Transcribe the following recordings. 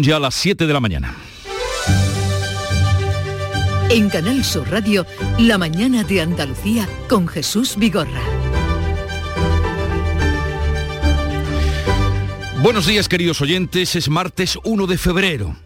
Ya las 7 de la mañana. En Canal Sur Radio, La mañana de Andalucía con Jesús Vigorra. Buenos días queridos oyentes, es martes 1 de febrero.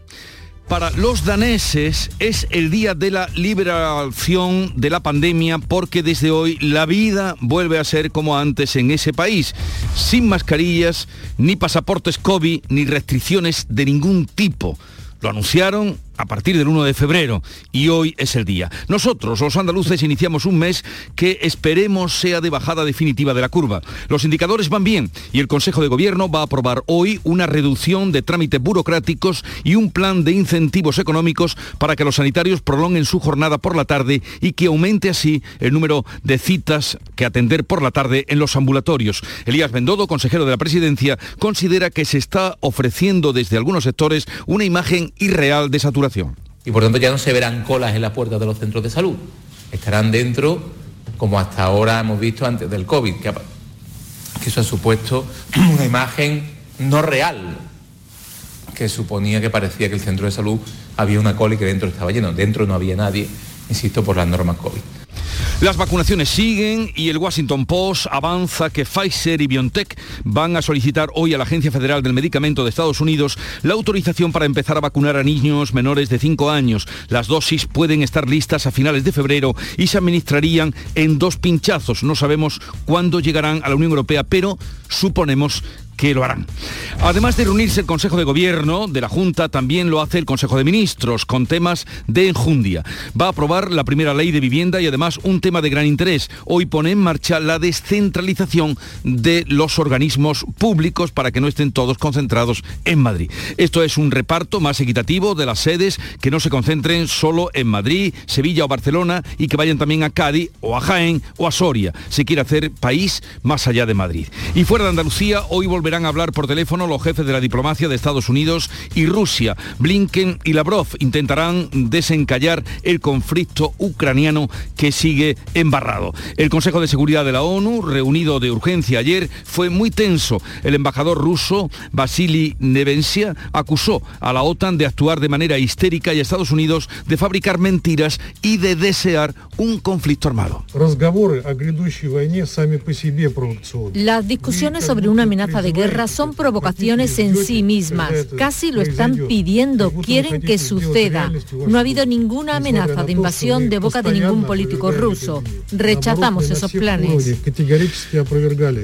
Para los daneses es el día de la liberación de la pandemia porque desde hoy la vida vuelve a ser como antes en ese país, sin mascarillas, ni pasaportes COVID, ni restricciones de ningún tipo. Lo anunciaron a partir del 1 de febrero y hoy es el día. Nosotros, los andaluces, iniciamos un mes que esperemos sea de bajada definitiva de la curva. Los indicadores van bien y el Consejo de Gobierno va a aprobar hoy una reducción de trámites burocráticos y un plan de incentivos económicos para que los sanitarios prolonguen su jornada por la tarde y que aumente así el número de citas que atender por la tarde en los ambulatorios. Elías Bendodo, consejero de la Presidencia, considera que se está ofreciendo desde algunos sectores una imagen irreal de saturación y por tanto ya no se verán colas en la puerta de los centros de salud. Estarán dentro, como hasta ahora hemos visto antes del COVID, que, que eso ha supuesto una imagen no real, que suponía que parecía que el centro de salud había una cola y que dentro estaba lleno. Dentro no había nadie, insisto, por las normas COVID. Las vacunaciones siguen y el Washington Post avanza que Pfizer y BioNTech van a solicitar hoy a la Agencia Federal del Medicamento de Estados Unidos la autorización para empezar a vacunar a niños menores de 5 años. Las dosis pueden estar listas a finales de febrero y se administrarían en dos pinchazos. No sabemos cuándo llegarán a la Unión Europea, pero suponemos que lo harán. Además de reunirse el Consejo de Gobierno de la Junta, también lo hace el Consejo de Ministros con temas de enjundia. Va a aprobar la primera ley de vivienda y además un tema de gran interés. Hoy pone en marcha la descentralización de los organismos públicos para que no estén todos concentrados en Madrid. Esto es un reparto más equitativo de las sedes que no se concentren solo en Madrid, Sevilla o Barcelona y que vayan también a Cádiz o a Jaén o a Soria. Se quiere hacer país más allá de Madrid. Y fuera de Andalucía, hoy volvemos volverán a hablar por teléfono los jefes de la diplomacia de Estados Unidos y Rusia. Blinken y Lavrov intentarán desencallar el conflicto ucraniano que sigue embarrado. El Consejo de Seguridad de la ONU, reunido de urgencia ayer, fue muy tenso. El embajador ruso, Vasily Nevensia, acusó a la OTAN de actuar de manera histérica y a Estados Unidos de fabricar mentiras y de desear un conflicto armado. Las discusiones sobre una amenaza de guerra son provocaciones en sí mismas. Casi lo están pidiendo, quieren que suceda. No ha habido ninguna amenaza de invasión de boca de ningún político ruso. Rechazamos esos planes.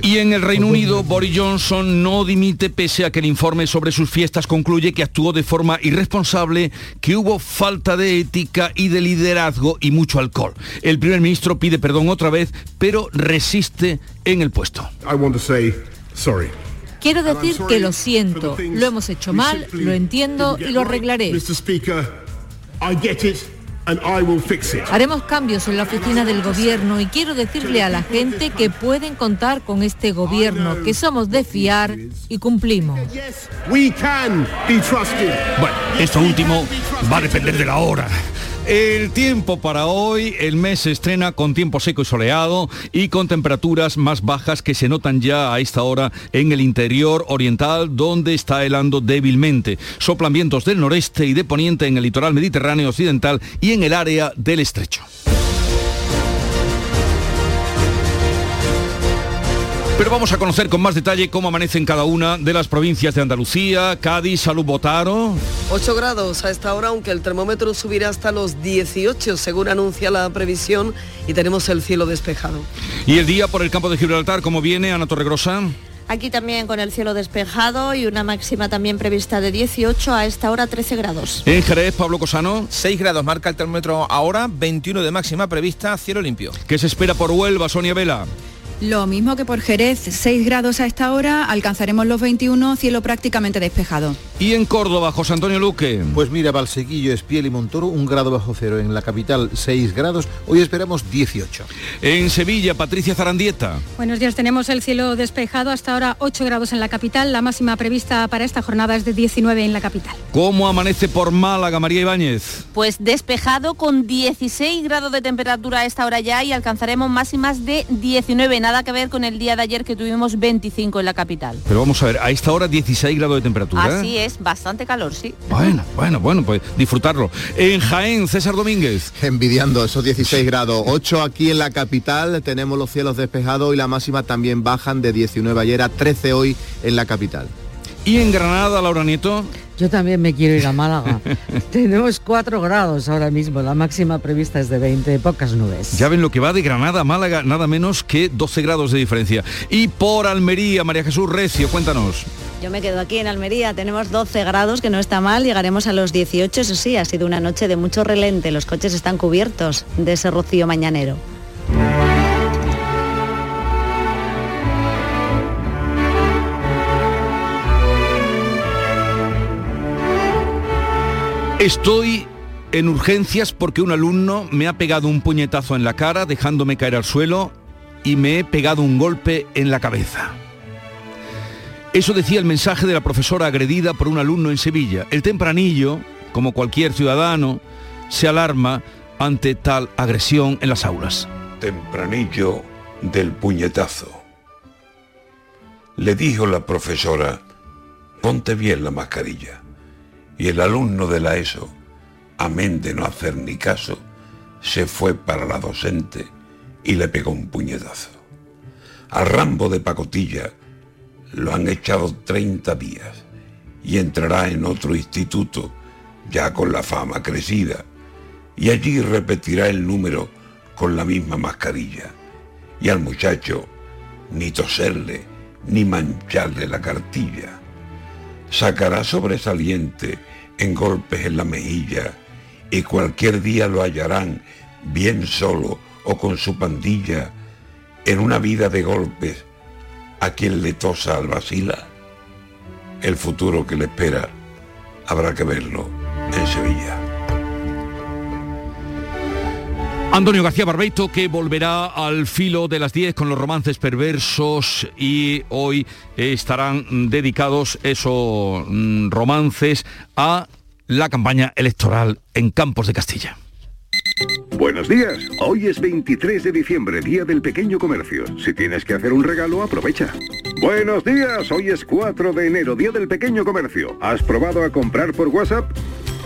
Y en el Reino Unido, Boris Johnson no dimite pese a que el informe sobre sus fiestas concluye que actuó de forma irresponsable, que hubo falta de ética y de liderazgo y mucho alcohol. El primer ministro pide perdón otra vez, pero resiste en el puesto. Quiero decir que lo siento, lo hemos hecho mal, lo entiendo y lo arreglaré. Haremos cambios en la oficina del gobierno y quiero decirle a la gente que pueden contar con este gobierno, que somos de fiar y cumplimos. Bueno, esto último va a depender de la hora. El tiempo para hoy, el mes se estrena con tiempo seco y soleado y con temperaturas más bajas que se notan ya a esta hora en el interior oriental donde está helando débilmente. Soplan vientos del noreste y de poniente en el litoral mediterráneo occidental y en el área del estrecho. Pero vamos a conocer con más detalle cómo amanece en cada una de las provincias de Andalucía, Cádiz, Salud Botaro. 8 grados a esta hora, aunque el termómetro subirá hasta los 18, según anuncia la previsión, y tenemos el cielo despejado. ¿Y el día por el campo de Gibraltar, cómo viene, Ana Torregrosa? Aquí también con el cielo despejado y una máxima también prevista de 18 a esta hora 13 grados. En Jerez, Pablo Cosano. 6 grados marca el termómetro ahora, 21 de máxima prevista, cielo limpio. ¿Qué se espera por Huelva, Sonia Vela? Lo mismo que por Jerez, 6 grados a esta hora, alcanzaremos los 21, cielo prácticamente despejado. ¿Y en Córdoba, José Antonio Luque? Pues mira, Valsequillo, Espiel y Montoro, un grado bajo cero. En la capital, 6 grados. Hoy esperamos 18. En Sevilla, Patricia Zarandieta. Buenos días, tenemos el cielo despejado. Hasta ahora 8 grados en la capital. La máxima prevista para esta jornada es de 19 en la capital. ¿Cómo amanece por Málaga, María Ibáñez? Pues despejado con 16 grados de temperatura a esta hora ya y alcanzaremos máximas de 19. Nada nada que ver con el día de ayer que tuvimos 25 en la capital. Pero vamos a ver, a esta hora 16 grados de temperatura. ¿eh? Así es, bastante calor, sí. Bueno, bueno, bueno, pues disfrutarlo. En Jaén, César Domínguez. Envidiando esos 16 grados. 8 aquí en la capital, tenemos los cielos despejados y la máxima también bajan de 19 ayer a 13 hoy en la capital. ¿Y en Granada, Laura Nieto? Yo también me quiero ir a Málaga. Tenemos 4 grados ahora mismo, la máxima prevista es de 20, pocas nubes. Ya ven lo que va de Granada a Málaga, nada menos que 12 grados de diferencia. Y por Almería, María Jesús Recio, cuéntanos. Yo me quedo aquí en Almería, tenemos 12 grados, que no está mal, llegaremos a los 18, eso sí, ha sido una noche de mucho relente, los coches están cubiertos de ese rocío mañanero. Estoy en urgencias porque un alumno me ha pegado un puñetazo en la cara dejándome caer al suelo y me he pegado un golpe en la cabeza. Eso decía el mensaje de la profesora agredida por un alumno en Sevilla. El tempranillo, como cualquier ciudadano, se alarma ante tal agresión en las aulas. Tempranillo del puñetazo. Le dijo la profesora, ponte bien la mascarilla. Y el alumno de la ESO, amén de no hacer ni caso, se fue para la docente y le pegó un puñetazo. Al Rambo de pacotilla lo han echado 30 días y entrará en otro instituto ya con la fama crecida y allí repetirá el número con la misma mascarilla y al muchacho ni toserle ni mancharle la cartilla. Sacará sobresaliente en golpes en la mejilla y cualquier día lo hallarán bien solo o con su pandilla en una vida de golpes a quien le tosa al vacila. El futuro que le espera habrá que verlo en Sevilla. Antonio García Barbeito que volverá al filo de las 10 con los romances perversos y hoy estarán dedicados esos mm, romances a la campaña electoral en Campos de Castilla. Buenos días, hoy es 23 de diciembre, Día del Pequeño Comercio. Si tienes que hacer un regalo, aprovecha. Buenos días, hoy es 4 de enero, Día del Pequeño Comercio. ¿Has probado a comprar por WhatsApp?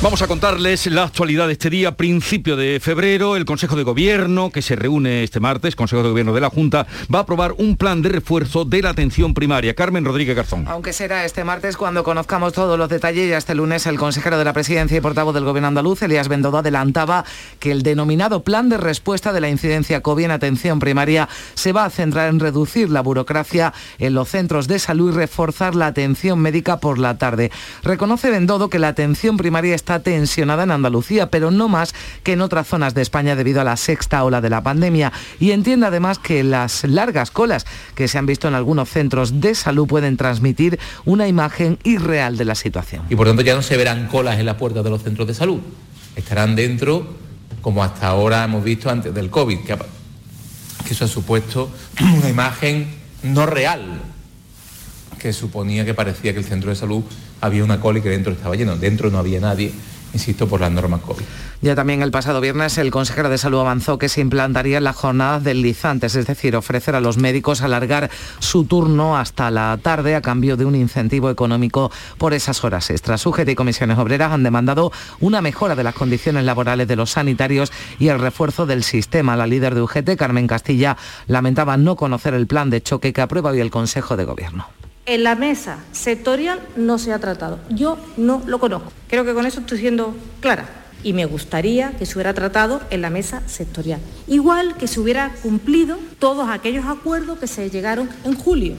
Vamos a contarles la actualidad de este día, principio de febrero. El Consejo de Gobierno, que se reúne este martes, Consejo de Gobierno de la Junta, va a aprobar un plan de refuerzo de la atención primaria. Carmen Rodríguez Garzón. Aunque será este martes cuando conozcamos todos los detalles, ya este lunes el consejero de la Presidencia y portavoz del Gobierno andaluz, Elías Bendodo, adelantaba que el denominado plan de respuesta de la incidencia COVID en atención primaria se va a centrar en reducir la burocracia en los centros de salud y reforzar la atención médica por la tarde. Reconoce Bendodo que la atención primaria está está tensionada en Andalucía, pero no más que en otras zonas de España debido a la sexta ola de la pandemia. Y entiende además que las largas colas que se han visto en algunos centros de salud pueden transmitir una imagen irreal de la situación. Y por tanto ya no se verán colas en la puerta de los centros de salud. Estarán dentro como hasta ahora hemos visto antes del COVID, que eso ha supuesto una imagen no real, que suponía que parecía que el centro de salud había una cola y que dentro estaba lleno. Dentro no había nadie, insisto, por las normas COVID. Ya también el pasado viernes el consejero de salud avanzó que se implantarían las jornadas deslizantes, es decir, ofrecer a los médicos alargar su turno hasta la tarde a cambio de un incentivo económico por esas horas extras. UGT y comisiones obreras han demandado una mejora de las condiciones laborales de los sanitarios y el refuerzo del sistema. La líder de UGT, Carmen Castilla, lamentaba no conocer el plan de choque que aprueba hoy el Consejo de Gobierno en la mesa sectorial no se ha tratado. Yo no lo conozco. Creo que con eso estoy siendo clara. y me gustaría que se hubiera tratado en la mesa sectorial. Igual que se hubiera cumplido todos aquellos acuerdos que se llegaron en julio.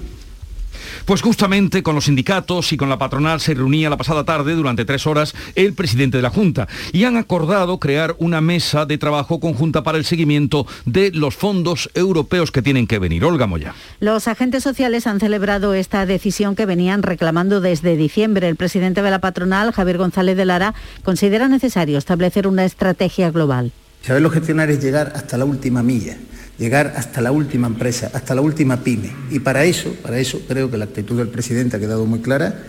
Pues justamente con los sindicatos y con la patronal se reunía la pasada tarde durante tres horas el presidente de la Junta y han acordado crear una mesa de trabajo conjunta para el seguimiento de los fondos europeos que tienen que venir. Olga Moya. Los agentes sociales han celebrado esta decisión que venían reclamando desde diciembre. El presidente de la patronal, Javier González de Lara, considera necesario establecer una estrategia global. Saberlo gestionar es llegar hasta la última milla llegar hasta la última empresa, hasta la última pyme. Y para eso, para eso creo que la actitud del presidente ha quedado muy clara.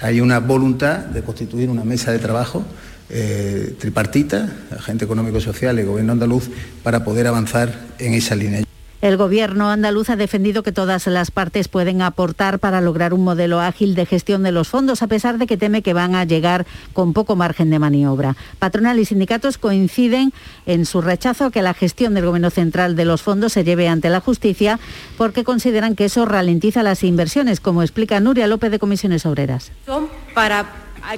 Hay una voluntad de constituir una mesa de trabajo eh, tripartita, agente económico social y gobierno andaluz, para poder avanzar en esa línea. El gobierno andaluz ha defendido que todas las partes pueden aportar para lograr un modelo ágil de gestión de los fondos, a pesar de que teme que van a llegar con poco margen de maniobra. Patronal y sindicatos coinciden en su rechazo a que la gestión del gobierno central de los fondos se lleve ante la justicia, porque consideran que eso ralentiza las inversiones, como explica Nuria López de Comisiones Obreras.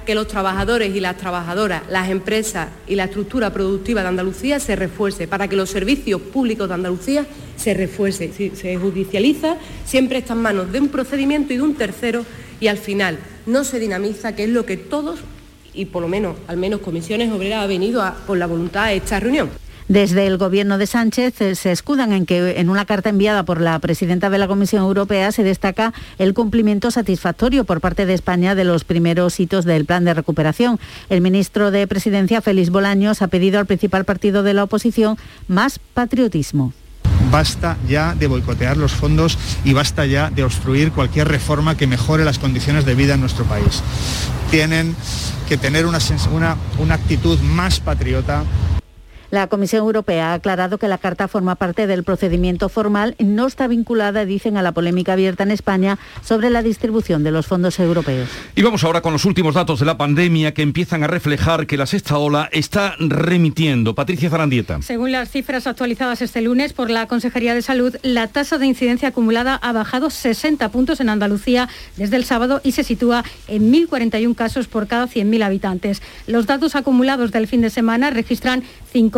Que los trabajadores y las trabajadoras, las empresas y la estructura productiva de Andalucía se refuerce, para que los servicios públicos de Andalucía se refuerce. Si se judicializa, siempre está en manos de un procedimiento y de un tercero y al final no se dinamiza, que es lo que todos, y por lo menos, al menos Comisiones Obreras, ha venido por la voluntad de esta reunión. Desde el gobierno de Sánchez eh, se escudan en que en una carta enviada por la presidenta de la Comisión Europea se destaca el cumplimiento satisfactorio por parte de España de los primeros hitos del plan de recuperación. El ministro de Presidencia, Félix Bolaños, ha pedido al principal partido de la oposición más patriotismo basta ya de boicotear los fondos y basta ya de obstruir cualquier reforma que mejore las condiciones de vida en nuestro país. Tienen que tener una, una, una actitud más patriota la Comisión Europea ha aclarado que la carta forma parte del procedimiento formal, no está vinculada, dicen, a la polémica abierta en España sobre la distribución de los fondos europeos. Y vamos ahora con los últimos datos de la pandemia que empiezan a reflejar que la sexta ola está remitiendo. Patricia Zarandieta. Según las cifras actualizadas este lunes por la Consejería de Salud, la tasa de incidencia acumulada ha bajado 60 puntos en Andalucía desde el sábado y se sitúa en 1.041 casos por cada 100.000 habitantes. Los datos acumulados del fin de semana registran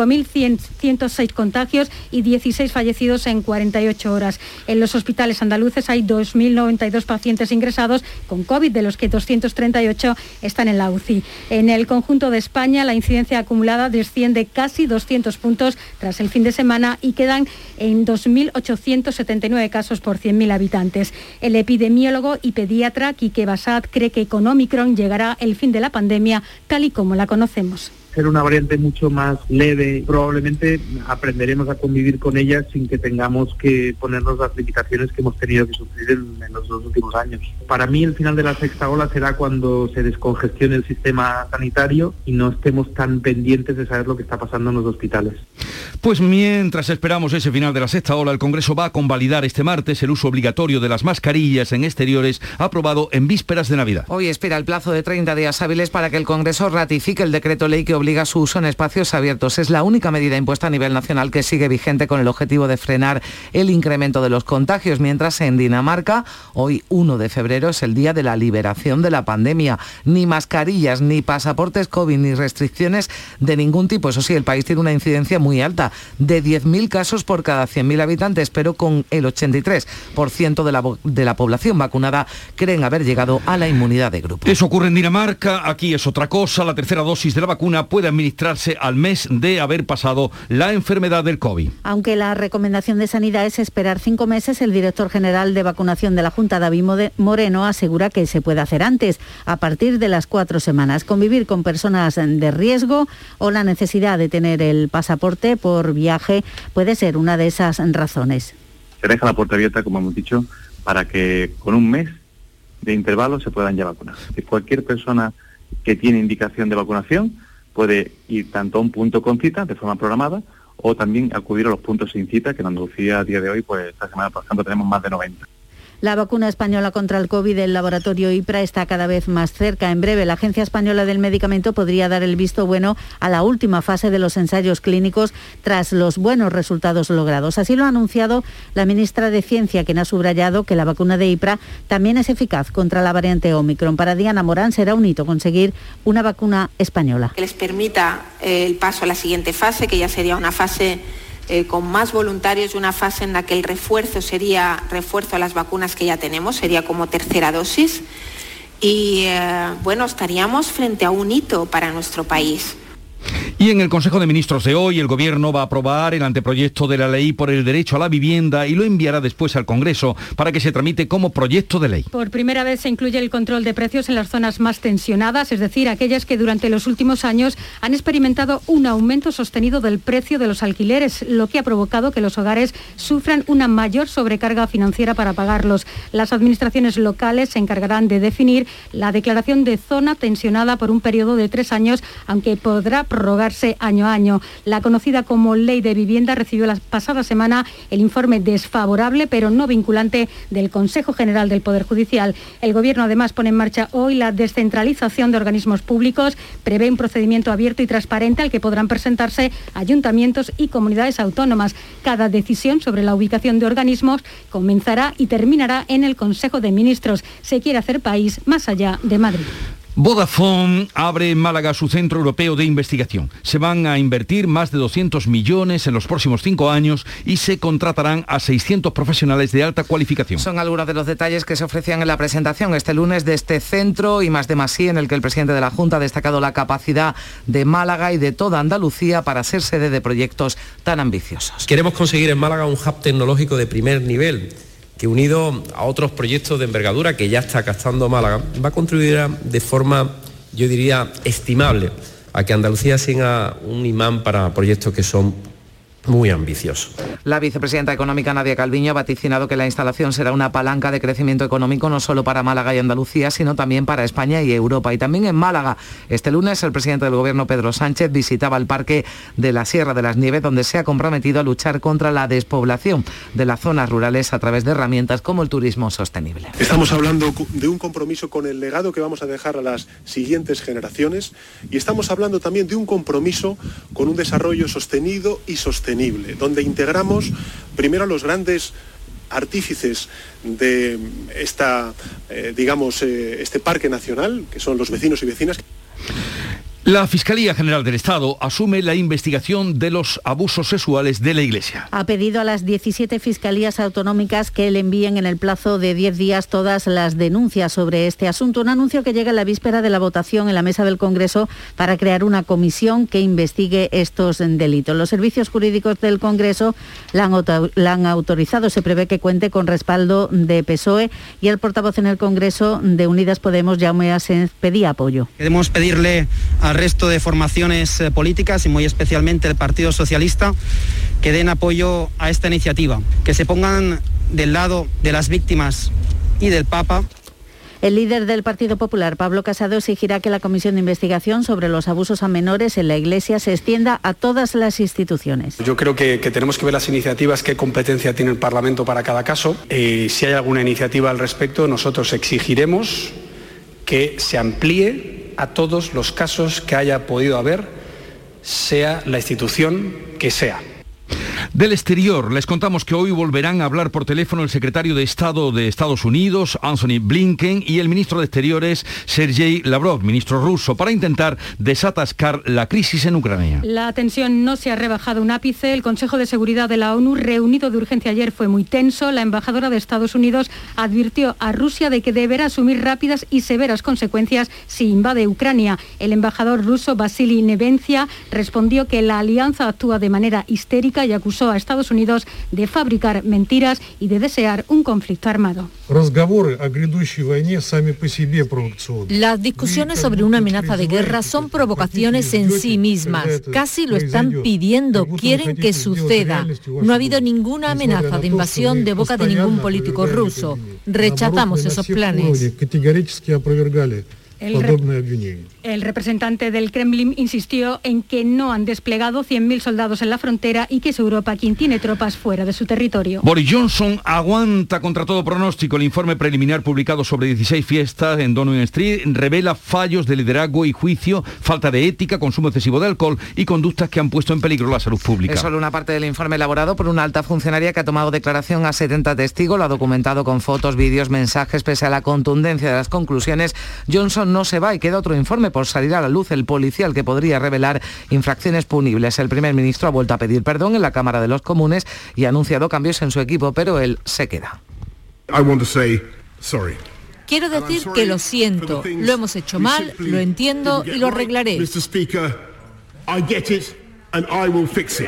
5.106 contagios y 16 fallecidos en 48 horas. En los hospitales andaluces hay 2.092 pacientes ingresados con COVID, de los que 238 están en la UCI. En el conjunto de España, la incidencia acumulada desciende casi 200 puntos tras el fin de semana y quedan en 2.879 casos por 100.000 habitantes. El epidemiólogo y pediatra Quique Basad cree que con Omicron llegará el fin de la pandemia tal y como la conocemos ser una variante mucho más leve, probablemente aprenderemos a convivir con ella sin que tengamos que ponernos las limitaciones que hemos tenido que sufrir en, los dos últimos años. Para mí el final de la sexta ola será cuando se descongestione el sistema sanitario y no estemos tan pendientes de saber lo que está pasando en los hospitales. Pues mientras esperamos ese final de la sexta ola, el Congreso va a convalidar este martes el uso obligatorio de las mascarillas en exteriores aprobado en vísperas de Navidad. Hoy espera el plazo de 30 días hábiles para que el Congreso ratifique el decreto ley que obliga su uso en espacios abiertos. Es la única medida impuesta a nivel nacional que sigue vigente con el objetivo de frenar el incremento de los contagios, mientras en Dinamarca, hoy 1 de febrero, es el día de la liberación de la pandemia. Ni mascarillas, ni pasaportes COVID, ni restricciones de ningún tipo. Eso sí, el país tiene una incidencia muy alta, de 10.000 casos por cada 100.000 habitantes, pero con el 83% de la, de la población vacunada creen haber llegado a la inmunidad de grupo. Eso ocurre en Dinamarca, aquí es otra cosa. La tercera dosis de la vacuna puede administrarse al mes de haber pasado la enfermedad del COVID. Aunque la recomendación de sanidad es esperar cinco meses, el director general de vacunación de la Junta, David Moreno, asegura que se puede hacer antes, a partir de las cuatro semanas. Convivir con personas de riesgo o la necesidad de tener el pasaporte por viaje puede ser una de esas razones. Se deja la puerta abierta, como hemos dicho, para que con un mes de intervalo se puedan ya vacunar. Que cualquier persona que tiene indicación de vacunación puede ir tanto a un punto con cita de forma programada o también acudir a los puntos sin cita, que en Andalucía a día de hoy, pues esta semana, por ejemplo, tenemos más de 90. La vacuna española contra el COVID del laboratorio IPRA está cada vez más cerca. En breve, la Agencia Española del Medicamento podría dar el visto bueno a la última fase de los ensayos clínicos tras los buenos resultados logrados. Así lo ha anunciado la ministra de Ciencia, quien ha subrayado que la vacuna de IPRA también es eficaz contra la variante Omicron. Para Diana Morán será un hito conseguir una vacuna española. Que les permita el paso a la siguiente fase, que ya sería una fase eh, con más voluntarios y una fase en la que el refuerzo sería refuerzo a las vacunas que ya tenemos, sería como tercera dosis. Y eh, bueno, estaríamos frente a un hito para nuestro país. Y en el Consejo de Ministros de hoy, el Gobierno va a aprobar el anteproyecto de la ley por el derecho a la vivienda y lo enviará después al Congreso para que se tramite como proyecto de ley. Por primera vez se incluye el control de precios en las zonas más tensionadas, es decir, aquellas que durante los últimos años han experimentado un aumento sostenido del precio de los alquileres, lo que ha provocado que los hogares sufran una mayor sobrecarga financiera para pagarlos. Las administraciones locales se encargarán de definir la declaración de zona tensionada por un periodo de tres años, aunque podrá año a año. La conocida como Ley de Vivienda recibió la pasada semana el informe desfavorable pero no vinculante del Consejo General del Poder Judicial. El Gobierno además pone en marcha hoy la descentralización de organismos públicos, prevé un procedimiento abierto y transparente al que podrán presentarse ayuntamientos y comunidades autónomas. Cada decisión sobre la ubicación de organismos comenzará y terminará en el Consejo de Ministros. Se quiere hacer país más allá de Madrid. Vodafone abre en Málaga su centro europeo de investigación. Se van a invertir más de 200 millones en los próximos cinco años y se contratarán a 600 profesionales de alta cualificación. Son algunos de los detalles que se ofrecían en la presentación este lunes de este centro y más de más en el que el presidente de la Junta ha destacado la capacidad de Málaga y de toda Andalucía para ser sede de proyectos tan ambiciosos. Queremos conseguir en Málaga un hub tecnológico de primer nivel que unido a otros proyectos de envergadura que ya está captando Málaga, va a contribuir de forma, yo diría, estimable a que Andalucía sea un imán para proyectos que son muy ambicioso. La vicepresidenta económica Nadia Calviño ha vaticinado que la instalación será una palanca de crecimiento económico no solo para Málaga y Andalucía, sino también para España y Europa. Y también en Málaga, este lunes el presidente del Gobierno, Pedro Sánchez, visitaba el Parque de la Sierra de las Nieves, donde se ha comprometido a luchar contra la despoblación de las zonas rurales a través de herramientas como el turismo sostenible. Estamos hablando de un compromiso con el legado que vamos a dejar a las siguientes generaciones y estamos hablando también de un compromiso con un desarrollo sostenido y sostenible donde integramos primero a los grandes artífices de esta, eh, digamos, eh, este parque nacional, que son los vecinos y vecinas. La Fiscalía General del Estado asume la investigación de los abusos sexuales de la Iglesia. Ha pedido a las 17 fiscalías autonómicas que le envíen en el plazo de 10 días todas las denuncias sobre este asunto. Un anuncio que llega en la víspera de la votación en la mesa del Congreso para crear una comisión que investigue estos delitos. Los servicios jurídicos del Congreso la han, autorizado. Se prevé que cuente con respaldo de PSOE y el portavoz en el Congreso de Unidas Podemos, Jaume Asens, pedía apoyo. Queremos pedirle a resto de formaciones eh, políticas y muy especialmente el Partido Socialista que den apoyo a esta iniciativa, que se pongan del lado de las víctimas y del Papa el líder del Partido Popular, Pablo Casado, exigirá que la comisión de investigación sobre los abusos a menores en la Iglesia se extienda a todas las instituciones. Yo creo que, tenemos que ver las iniciativas, qué competencia tiene el Parlamento para cada caso. y si hay alguna iniciativa al respecto, nosotros exigiremos que se amplíe a todos los casos que haya podido haber, sea la institución que sea. Del exterior, les contamos que hoy volverán a hablar por teléfono el secretario de Estado de Estados Unidos, Anthony Blinken, y el ministro de Exteriores, Sergei Lavrov, ministro ruso, para intentar desatascar la crisis en Ucrania. La tensión no se ha rebajado un ápice. El Consejo de Seguridad de la ONU, reunido de urgencia ayer, fue muy tenso. La embajadora de Estados Unidos advirtió a Rusia de que deberá asumir rápidas y severas consecuencias si invade Ucrania. El embajador ruso, Vasily Nevencia, respondió que la alianza actúa de manera histérica y acusó a Estados Unidos de fabricar mentiras y de desear un conflicto armado. Las discusiones sobre una amenaza de guerra son provocaciones en sí mismas. Casi lo están pidiendo, quieren que suceda. No ha habido ninguna amenaza de invasión de boca de ningún político ruso. Rechazamos esos planes. El, representante del Kremlin insistió en que no han desplegado 100.000 soldados en la frontera y que es Europa quien tiene tropas fuera de su territorio. Boris Johnson aguanta contra todo pronóstico. El informe preliminar publicado sobre 16 fiestas en Downing Street revela fallos de liderazgo y juicio, falta de ética, consumo excesivo de alcohol y conductas que han puesto en peligro la salud pública. Es solo una parte del informe elaborado por una alta funcionaria que ha tomado declaración a 70 testigos, lo ha documentado con fotos, vídeos, mensajes, pese a la contundencia de las conclusiones. Johnson no se va y queda otro informe por salir a la luz, el policial que podría revelar infracciones punibles. El primer ministro ha vuelto a pedir perdón en la Cámara de los Comunes y ha anunciado cambios en su equipo, pero él se queda. Quiero decir que lo siento, lo hemos hecho mal, lo entiendo y lo arreglaré.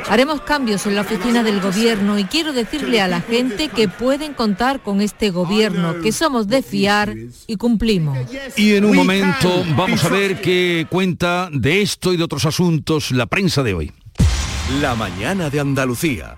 Haremos cambios en la oficina del gobierno y quiero decirle a la gente que pueden contar con este gobierno, que somos de fiar y cumplimos. Y en un momento vamos a ver qué cuenta de esto y de otros asuntos la prensa de hoy. La mañana de Andalucía.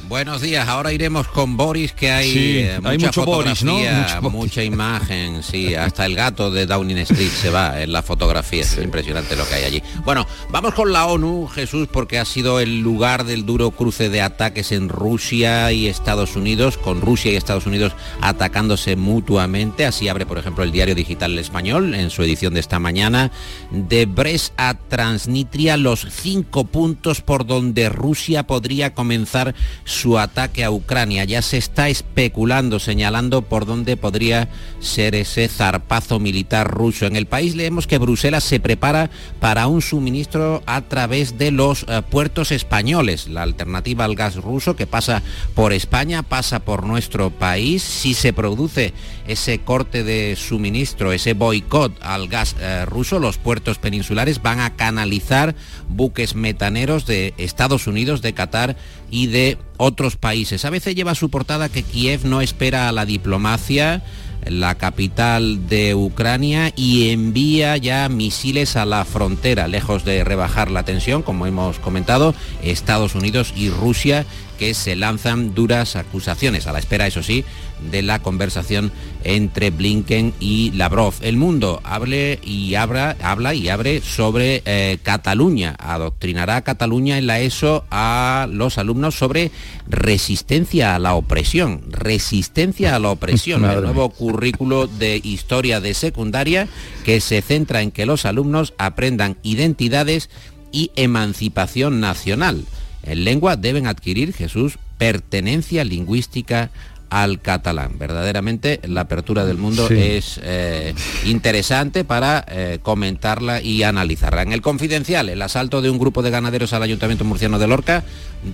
Buenos días, ahora iremos con Boris, que hay, eh, mucha hay mucho Boris, ¿no? mucha imagen, sí, hasta el gato de Downing Street se va en la fotografía, es impresionante lo que hay allí. Bueno, vamos con la ONU, Jesús, porque ha sido el lugar del duro cruce de ataques en Rusia y Estados Unidos, con Rusia y Estados Unidos atacándose mutuamente, así abre, por ejemplo, el diario digital El Español en su edición de esta mañana, de Brest a Transnistria, los cinco puntos por donde Rusia podría comenzar su su ataque a Ucrania. Ya se está especulando, señalando por dónde podría ser ese zarpazo militar ruso. En el país leemos que Bruselas se prepara para un suministro a través de los eh, puertos españoles. La alternativa al gas ruso que pasa por España, pasa por nuestro país. Si se produce ese corte de suministro, ese boicot al gas eh, ruso, los puertos peninsulares van a canalizar buques metaneros de Estados Unidos, de Qatar y de otros países. A veces lleva su portada que Kiev no espera a la diplomacia, la capital de Ucrania, y envía ya misiles a la frontera, lejos de rebajar la tensión, como hemos comentado, Estados Unidos y Rusia que se lanzan duras acusaciones, a la espera, eso sí, de la conversación entre Blinken y Lavrov. El mundo hable y abra, habla y abre sobre eh, Cataluña. Adoctrinará a Cataluña en la ESO a los alumnos sobre resistencia a la opresión. Resistencia a la opresión. el nuevo currículo de historia de secundaria que se centra en que los alumnos aprendan identidades y emancipación nacional. En lengua deben adquirir, Jesús, pertenencia lingüística al catalán. Verdaderamente la apertura del mundo es eh, interesante para eh, comentarla y analizarla. En el confidencial, el asalto de un grupo de ganaderos al Ayuntamiento Murciano de Lorca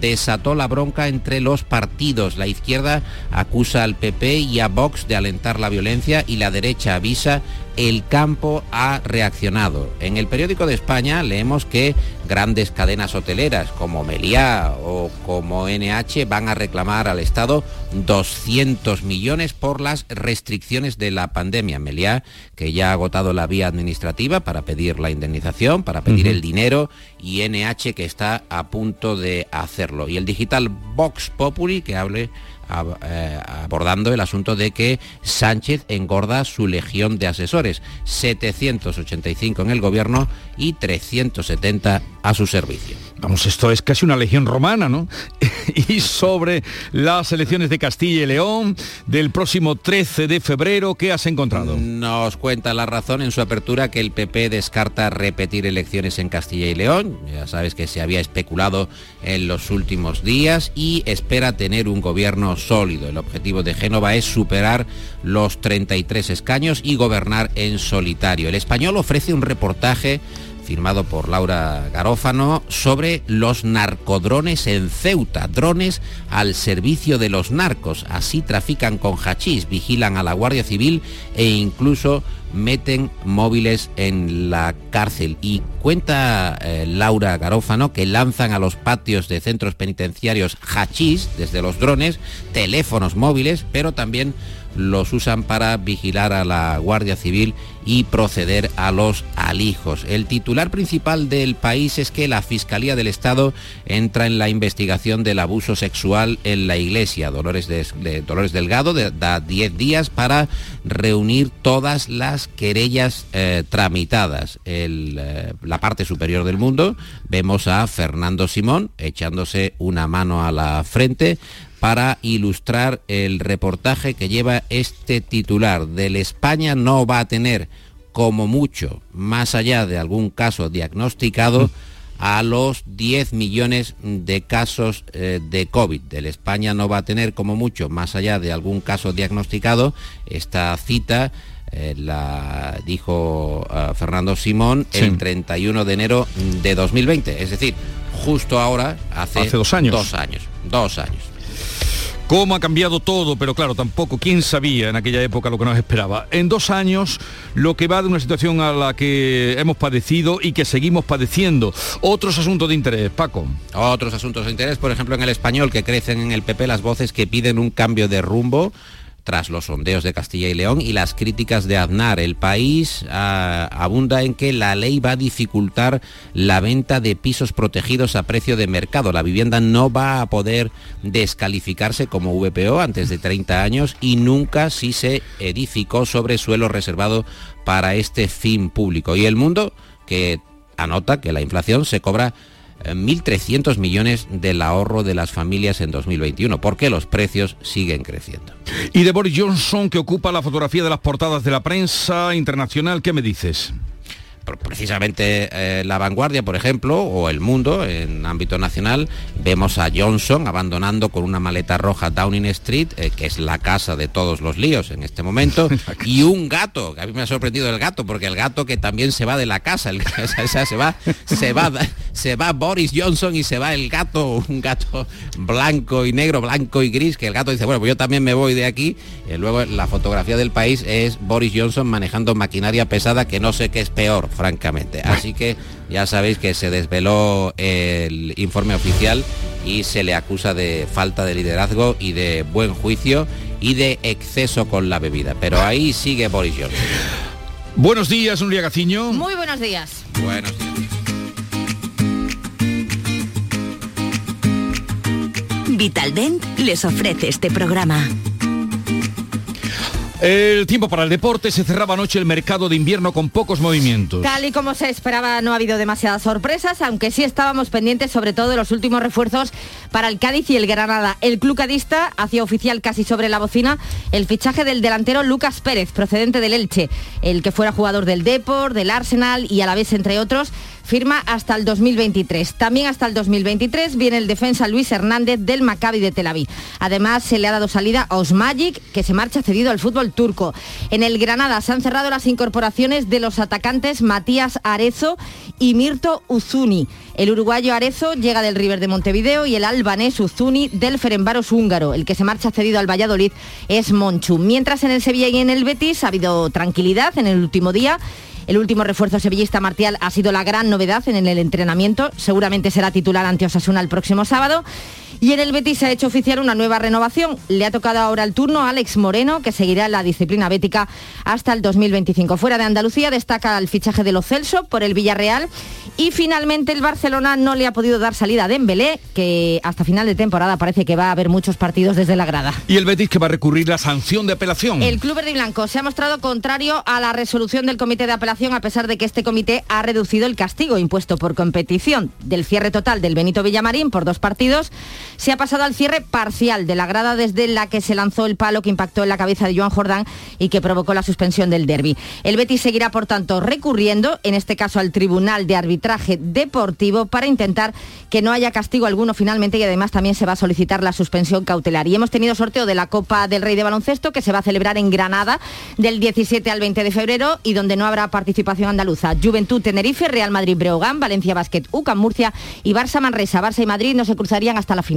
desató la bronca entre los partidos. La izquierda acusa al PP y a Vox de alentar la violencia y la derecha avisa el campo ha reaccionado. En el periódico de España leemos que grandes cadenas hoteleras como Meliá o como NH van a reclamar al Estado 200 millones por las restricciones de la pandemia. Meliá, que ya ha agotado la vía administrativa para pedir la indemnización, para pedir el dinero, y NH que está a punto de hacerlo. Y el digital Vox Populi, que hable abordando el asunto de que Sánchez engorda su legión de asesores, 785 en el gobierno y 370 a su servicio. Vamos, esto es casi una legión romana, ¿no? y sobre las elecciones de Castilla y León del próximo 13 de febrero, ¿qué has encontrado? Nos cuenta la razón en su apertura que el PP descarta repetir elecciones en Castilla y León. Ya sabes que se había especulado en los últimos días y espera tener un gobierno sólido. El objetivo de Génova es superar los 33 escaños y gobernar en solitario. El español ofrece un reportaje firmado por Laura Garófano, sobre los narcodrones en Ceuta, drones al servicio de los narcos. Así trafican con hachís, vigilan a la Guardia Civil e incluso meten móviles en la cárcel. Y cuenta eh, Laura Garófano que lanzan a los patios de centros penitenciarios hachís desde los drones, teléfonos móviles, pero también los usan para vigilar a la Guardia Civil y proceder a los alijos. El titular principal del país es que la Fiscalía del Estado entra en la investigación del abuso sexual en la iglesia. Dolores, de, Dolores Delgado da 10 días para reunir todas las querellas eh, tramitadas. En eh, la parte superior del mundo vemos a Fernando Simón echándose una mano a la frente para ilustrar el reportaje que lleva este titular. Del España no va a tener como mucho, más allá de algún caso diagnosticado, a los 10 millones de casos eh, de COVID. Del España no va a tener como mucho, más allá de algún caso diagnosticado, esta cita eh, la dijo eh, Fernando Simón el 31 de enero de 2020, es decir, justo ahora, hace, hace dos años. Dos años, dos años cómo ha cambiado todo, pero claro, tampoco quién sabía en aquella época lo que nos esperaba. En dos años, lo que va de una situación a la que hemos padecido y que seguimos padeciendo. Otros asuntos de interés, Paco. Otros asuntos de interés, por ejemplo, en el español, que crecen en el PP las voces que piden un cambio de rumbo tras los sondeos de Castilla y León y las críticas de Aznar. El país ah, abunda en que la ley va a dificultar la venta de pisos protegidos a precio de mercado. La vivienda no va a poder descalificarse como VPO antes de 30 años y nunca si se edificó sobre suelo reservado para este fin público. Y el mundo que anota que la inflación se cobra 1.300 millones del ahorro de las familias en 2021, porque los precios siguen creciendo. Y de Boris Johnson, que ocupa la fotografía de las portadas de la prensa internacional, ¿qué me dices? Precisamente eh, la vanguardia, por ejemplo, o el mundo en ámbito nacional, vemos a Johnson abandonando con una maleta roja Downing Street, eh, que es la casa de todos los líos en este momento, y un gato, que a mí me ha sorprendido el gato, porque el gato que también se va de la casa, el, se va, se va, se va Boris Johnson y se va el gato, un gato blanco y negro, blanco y gris, que el gato dice, bueno, pues yo también me voy de aquí. Y luego la fotografía del país es Boris Johnson manejando maquinaria pesada que no sé qué es peor francamente. Así que ya sabéis que se desveló el informe oficial y se le acusa de falta de liderazgo y de buen juicio y de exceso con la bebida. Pero ahí sigue Boris Johnson. Buenos días, Nuria Gaciño. Muy buenos días. Buenos días. Vitaldent les ofrece este programa. El tiempo para el deporte se cerraba anoche el mercado de invierno con pocos movimientos. Tal y como se esperaba, no ha habido demasiadas sorpresas, aunque sí estábamos pendientes sobre todo de los últimos refuerzos para el Cádiz y el Granada. El club cadista hacía oficial casi sobre la bocina el fichaje del delantero Lucas Pérez, procedente del Elche, el que fuera jugador del Deport, del Arsenal y a la vez entre otros firma hasta el 2023. También hasta el 2023 viene el defensa Luis Hernández del Maccabi de Tel Aviv. Además, se le ha dado salida a Osmagic, que se marcha cedido al fútbol turco. En el Granada se han cerrado las incorporaciones de los atacantes Matías Arezo y Mirto Uzuni. El uruguayo Arezo llega del River de Montevideo y el albanés Uzuni del Ferenbaros húngaro. El que se marcha cedido al Valladolid es Monchu. Mientras en el Sevilla y en el Betis ha habido tranquilidad en el último día el último refuerzo sevillista Martial ha sido la gran novedad en el entrenamiento. Seguramente será titular ante Osasuna el próximo sábado. Y en el Betis se ha hecho oficial una nueva renovación. Le ha tocado ahora el turno a Alex Moreno, que seguirá la disciplina bética hasta el 2025. Fuera de Andalucía destaca el fichaje de Lo Celso por el Villarreal. Y finalmente el Barcelona no le ha podido dar salida a Dembélé, que hasta final de temporada parece que va a haber muchos partidos desde la grada. ¿Y el Betis que va a recurrir la sanción de apelación? El Club Verde y Blanco se ha mostrado contrario a la resolución del Comité de Apelación, a pesar de que este comité ha reducido el castigo impuesto por competición del cierre total del Benito Villamarín por dos partidos se ha pasado al cierre parcial de la grada desde la que se lanzó el palo que impactó en la cabeza de Joan Jordán y que provocó la suspensión del derby. El Betis seguirá, por tanto, recurriendo, en este caso al Tribunal de Arbitraje traje deportivo para intentar que no haya castigo alguno finalmente y además también se va a solicitar la suspensión cautelar. Y hemos tenido sorteo de la Copa del Rey de Baloncesto que se va a celebrar en Granada del 17 al 20 de febrero y donde no habrá participación andaluza. Juventud Tenerife, Real Madrid Breogán, Valencia Basket, UCAM Murcia y Barça Manresa. Barça y Madrid no se cruzarían hasta la final.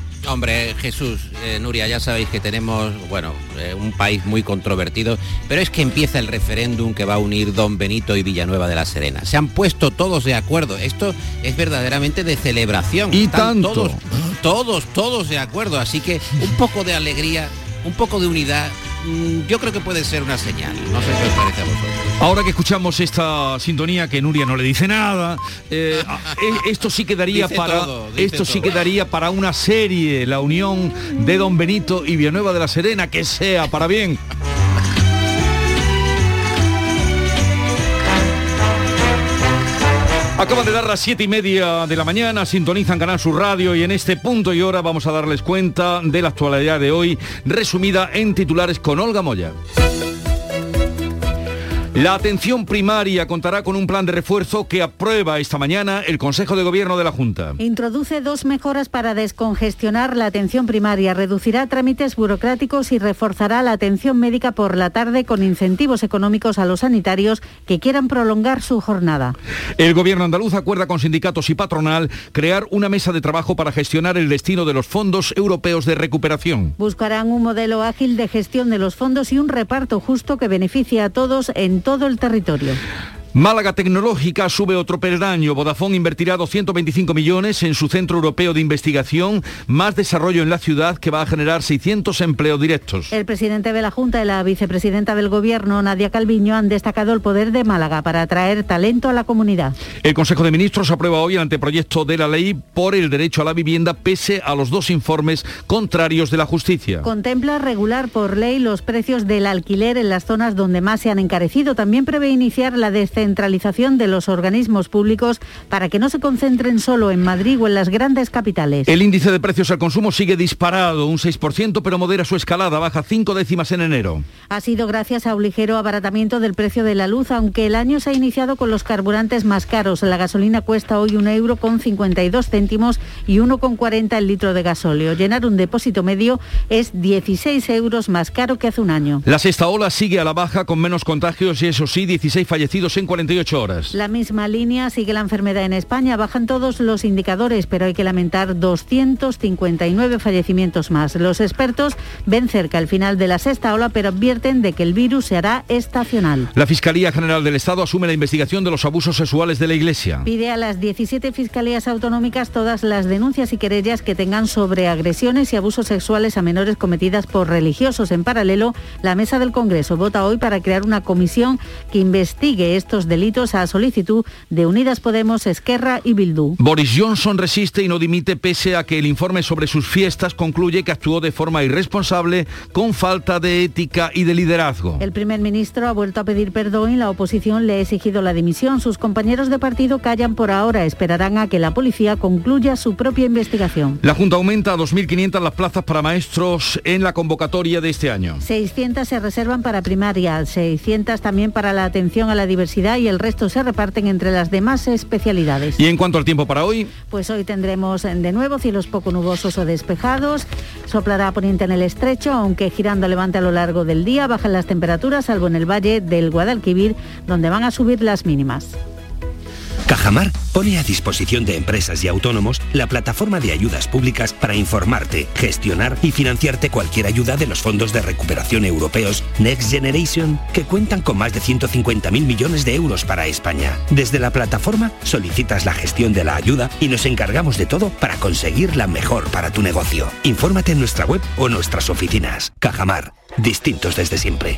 Hombre, Jesús, eh, Nuria, ya sabéis que tenemos, bueno, eh, un país muy controvertido, pero es que empieza el referéndum que va a unir Don Benito y Villanueva de la Serena. Se han puesto todos de acuerdo. Esto es verdaderamente de celebración. Y Están tanto. Todos, todos, todos de acuerdo. Así que un poco de alegría, un poco de unidad, mm, yo creo que puede ser una señal. No sé qué os parece a vosotros. Ahora que escuchamos esta sintonía que Nuria no le dice nada, eh, a- e- esto sí quedaría Dice para todo, esto sí quedaría para una serie, la unión de Don Benito y Villanueva de la Serena, que sea para bien. Acaban de dar las siete y media de la mañana, sintonizan Canal Sur Radio y en este punto y hora vamos a darles cuenta de la actualidad de hoy, resumida en titulares con Olga Moya. La atención primaria contará con un plan de refuerzo que aprueba esta mañana el Consejo de Gobierno de la Junta. Introduce dos mejoras para descongestionar la atención primaria, reducirá trámites burocráticos y reforzará la atención médica por la tarde con incentivos económicos a los sanitarios que quieran prolongar su jornada. El Gobierno andaluz acuerda con sindicatos y patronal crear una mesa de trabajo para gestionar el destino de los fondos europeos de recuperación. Buscarán un modelo ágil de gestión de los fondos y un reparto justo que beneficie a todos en todo el territorio. Málaga Tecnológica sube otro peldaño. Vodafone invertirá 225 millones en su centro europeo de investigación, más desarrollo en la ciudad que va a generar 600 empleos directos. El presidente de la Junta y la vicepresidenta del Gobierno, Nadia Calviño, han destacado el poder de Málaga para atraer talento a la comunidad. El Consejo de Ministros aprueba hoy el anteproyecto de la ley por el derecho a la vivienda pese a los dos informes contrarios de la justicia. Contempla regular por ley los precios del alquiler en las zonas donde más se han encarecido. También prevé iniciar la descentralización de los organismos públicos para que no se concentren solo en Madrid o en las grandes capitales. El índice de precios al consumo sigue disparado, un 6%, pero modera su escalada, baja cinco décimas en enero. Ha sido gracias a un ligero abaratamiento del precio de la luz, aunque el año se ha iniciado con los carburantes más caros. La gasolina cuesta hoy un euro con 52 céntimos y 1,40 el litro de gasóleo. Llenar un depósito medio es 16 euros más caro que hace un año. La sexta ola sigue a la baja con menos contagios y eso sí, 16 fallecidos en 48 horas. La misma línea sigue la enfermedad en España. Bajan todos los indicadores, pero hay que lamentar 259 fallecimientos más. Los expertos ven cerca el final de la sexta ola, pero advierten de que el virus se hará estacional. La Fiscalía General del Estado asume la investigación de los abusos sexuales de la Iglesia. Pide a las 17 fiscalías autonómicas todas las denuncias y querellas que tengan sobre agresiones y abusos sexuales a menores cometidas por religiosos. En paralelo, la Mesa del Congreso vota hoy para crear una comisión que investigue estos delitos a solicitud de Unidas Podemos, Esquerra y Bildu. Boris Johnson resiste y no dimite pese a que el informe sobre sus fiestas concluye que actuó de forma irresponsable con falta de ética y de liderazgo. El primer ministro ha vuelto a pedir perdón y la oposición le ha exigido la dimisión. Sus compañeros de partido callan por ahora, esperarán a que la policía concluya su propia investigación. La Junta aumenta a 2.500 las plazas para maestros en la convocatoria de este año. 600 se reservan para primaria, 600 también para la atención a la diversidad y el resto se reparten entre las demás especialidades. Y en cuanto al tiempo para hoy, Pues hoy tendremos de nuevo cielos poco nubosos o despejados, soplará a poniente en el estrecho, aunque girando levante a lo largo del día, bajan las temperaturas, salvo en el valle del Guadalquivir, donde van a subir las mínimas. Cajamar pone a disposición de empresas y autónomos la plataforma de ayudas públicas para informarte, gestionar y financiarte cualquier ayuda de los fondos de recuperación europeos Next Generation, que cuentan con más de 150.000 millones de euros para España. Desde la plataforma solicitas la gestión de la ayuda y nos encargamos de todo para conseguir la mejor para tu negocio. Infórmate en nuestra web o nuestras oficinas. Cajamar, distintos desde siempre.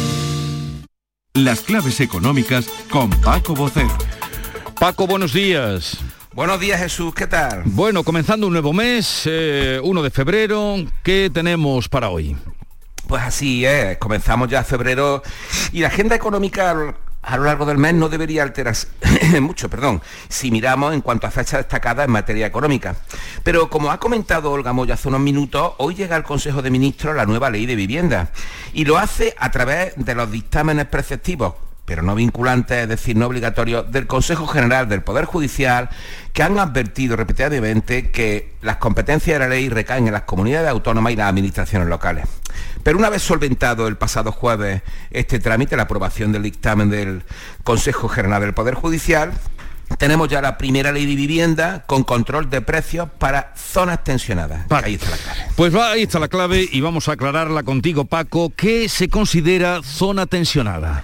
Las claves económicas con Paco Bocero. Paco, buenos días. Buenos días Jesús, ¿qué tal? Bueno, comenzando un nuevo mes, 1 de febrero, ¿qué tenemos para hoy? Pues así es, comenzamos ya febrero y la agenda económica a lo largo del mes no debería alterarse mucho, perdón, si miramos en cuanto a fechas destacadas en materia económica. Pero como ha comentado Olga Moya hace unos minutos, hoy llega al Consejo de Ministros la nueva ley de vivienda y lo hace a través de los dictámenes preceptivos pero no vinculantes, es decir, no obligatorios, del Consejo General del Poder Judicial, que han advertido repetidamente que las competencias de la ley recaen en las comunidades autónomas y las administraciones locales. Pero una vez solventado el pasado jueves este trámite, la aprobación del dictamen del Consejo General del Poder Judicial, tenemos ya la primera ley de vivienda con control de precios para zonas tensionadas. Ahí está la clave. Pues va, ahí está la clave y vamos a aclararla contigo, Paco. ¿Qué se considera zona tensionada?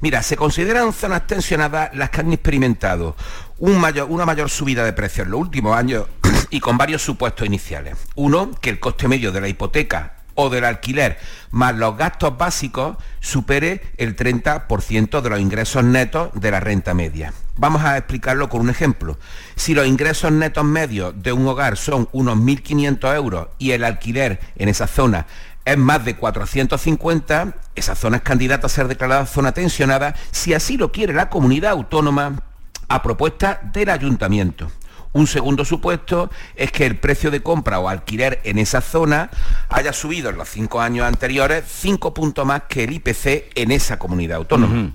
Mira, se consideran zonas tensionadas las que han experimentado una mayor subida de precios en los últimos años y con varios supuestos iniciales. Uno, que el coste medio de la hipoteca o del alquiler más los gastos básicos supere el 30% de los ingresos netos de la renta media. Vamos a explicarlo con un ejemplo. Si los ingresos netos medios de un hogar son unos 1.500 euros y el alquiler en esa zona es más de 450, esa zona es candidata a ser declarada zona tensionada si así lo quiere la comunidad autónoma a propuesta del ayuntamiento. Un segundo supuesto es que el precio de compra o alquiler en esa zona haya subido en los cinco años anteriores cinco puntos más que el IPC en esa comunidad autónoma.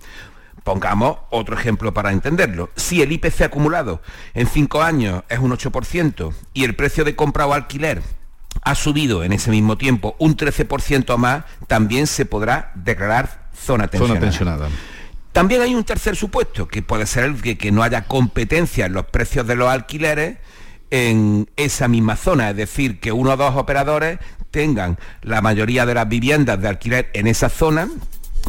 Pongamos otro ejemplo para entenderlo. Si el IPC acumulado en cinco años es un 8% y el precio de compra o alquiler ha subido en ese mismo tiempo un 13% más, también se podrá declarar zona tensionada. También hay un tercer supuesto, que puede ser el que, que no haya competencia en los precios de los alquileres en esa misma zona, es decir, que uno o dos operadores tengan la mayoría de las viviendas de alquiler en esa zona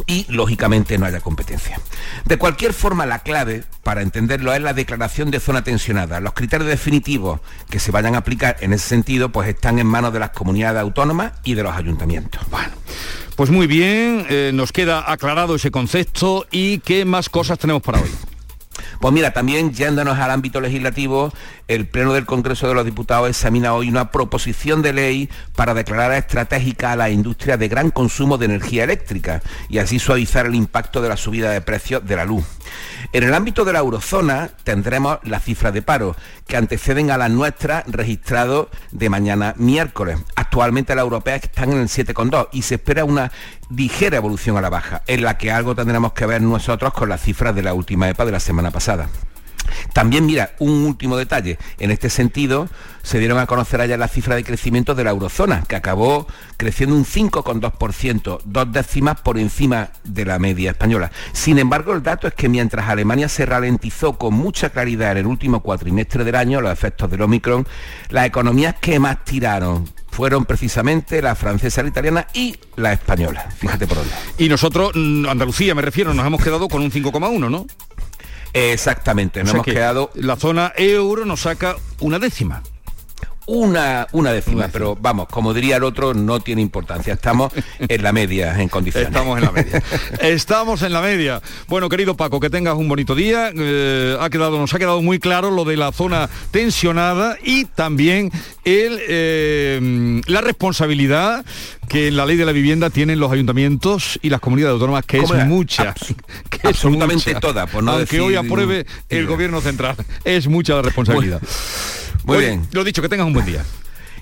y lógicamente no haya competencia. De cualquier forma, la clave para entenderlo es la declaración de zona tensionada. Los criterios definitivos que se vayan a aplicar en ese sentido pues están en manos de las comunidades autónomas y de los ayuntamientos. Bueno. Pues muy bien, eh, nos queda aclarado ese concepto y qué más cosas tenemos para hoy. Pues mira, también yéndonos al ámbito legislativo, el Pleno del Congreso de los Diputados examina hoy una proposición de ley para declarar estratégica a la industria de gran consumo de energía eléctrica y así suavizar el impacto de la subida de precios de la luz. En el ámbito de la eurozona tendremos las cifras de paro, que anteceden a las nuestras registrado de mañana miércoles. Actualmente las europeas están en el 7,2 y se espera una ligera evolución a la baja, en la que algo tendremos que ver nosotros con las cifras de la última EPA de la semana pasada. También, mira, un último detalle. En este sentido, se dieron a conocer allá la cifra de crecimiento de la eurozona, que acabó creciendo un 5,2%, dos décimas por encima de la media española. Sin embargo, el dato es que mientras Alemania se ralentizó con mucha claridad en el último cuatrimestre del año, los efectos del Omicron, las economías que más tiraron fueron precisamente la francesa, la italiana y la española. Fíjate por dónde. Y nosotros, mm, Andalucía me refiero, nos hemos quedado con un 5,1, ¿no? Exactamente, nos hemos quedado... La zona euro nos saca una décima una, una décima, pero vamos, como diría el otro, no tiene importancia. Estamos en la media, en condiciones. Estamos en la media. Estamos en la media. Bueno, querido Paco, que tengas un bonito día. Eh, ha quedado, nos ha quedado muy claro lo de la zona tensionada y también el, eh, la responsabilidad que en la ley de la vivienda tienen los ayuntamientos y las comunidades autónomas, que es mucha. que absolutamente toda, por no Aunque hoy apruebe el gobierno central. Es mucha la responsabilidad. Muy bien. Lo dicho, que tengas un buen día.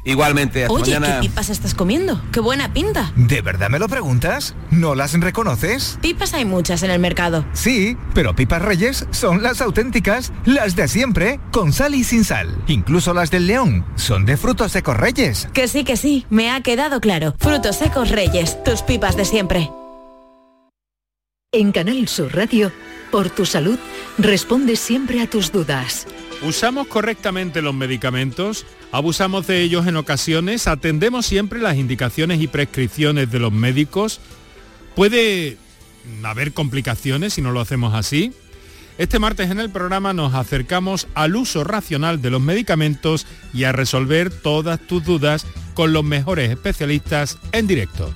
Igualmente, Oye, ¿qué pipas estás comiendo? ¡Qué buena pinta! ¿De verdad me lo preguntas? ¿No las reconoces? Pipas hay muchas en el mercado. Sí, pero pipas reyes son las auténticas, las de siempre, con sal y sin sal. Incluso las del león son de frutos secos reyes. Que sí, que sí, me ha quedado claro. Frutos secos reyes, tus pipas de siempre. En Canal Sur Radio, por tu salud, responde siempre a tus dudas ¿Usamos correctamente los medicamentos? ¿Abusamos de ellos en ocasiones? ¿Atendemos siempre las indicaciones y prescripciones de los médicos? ¿Puede haber complicaciones si no lo hacemos así? Este martes en el programa nos acercamos al uso racional de los medicamentos y a resolver todas tus dudas con los mejores especialistas en directo.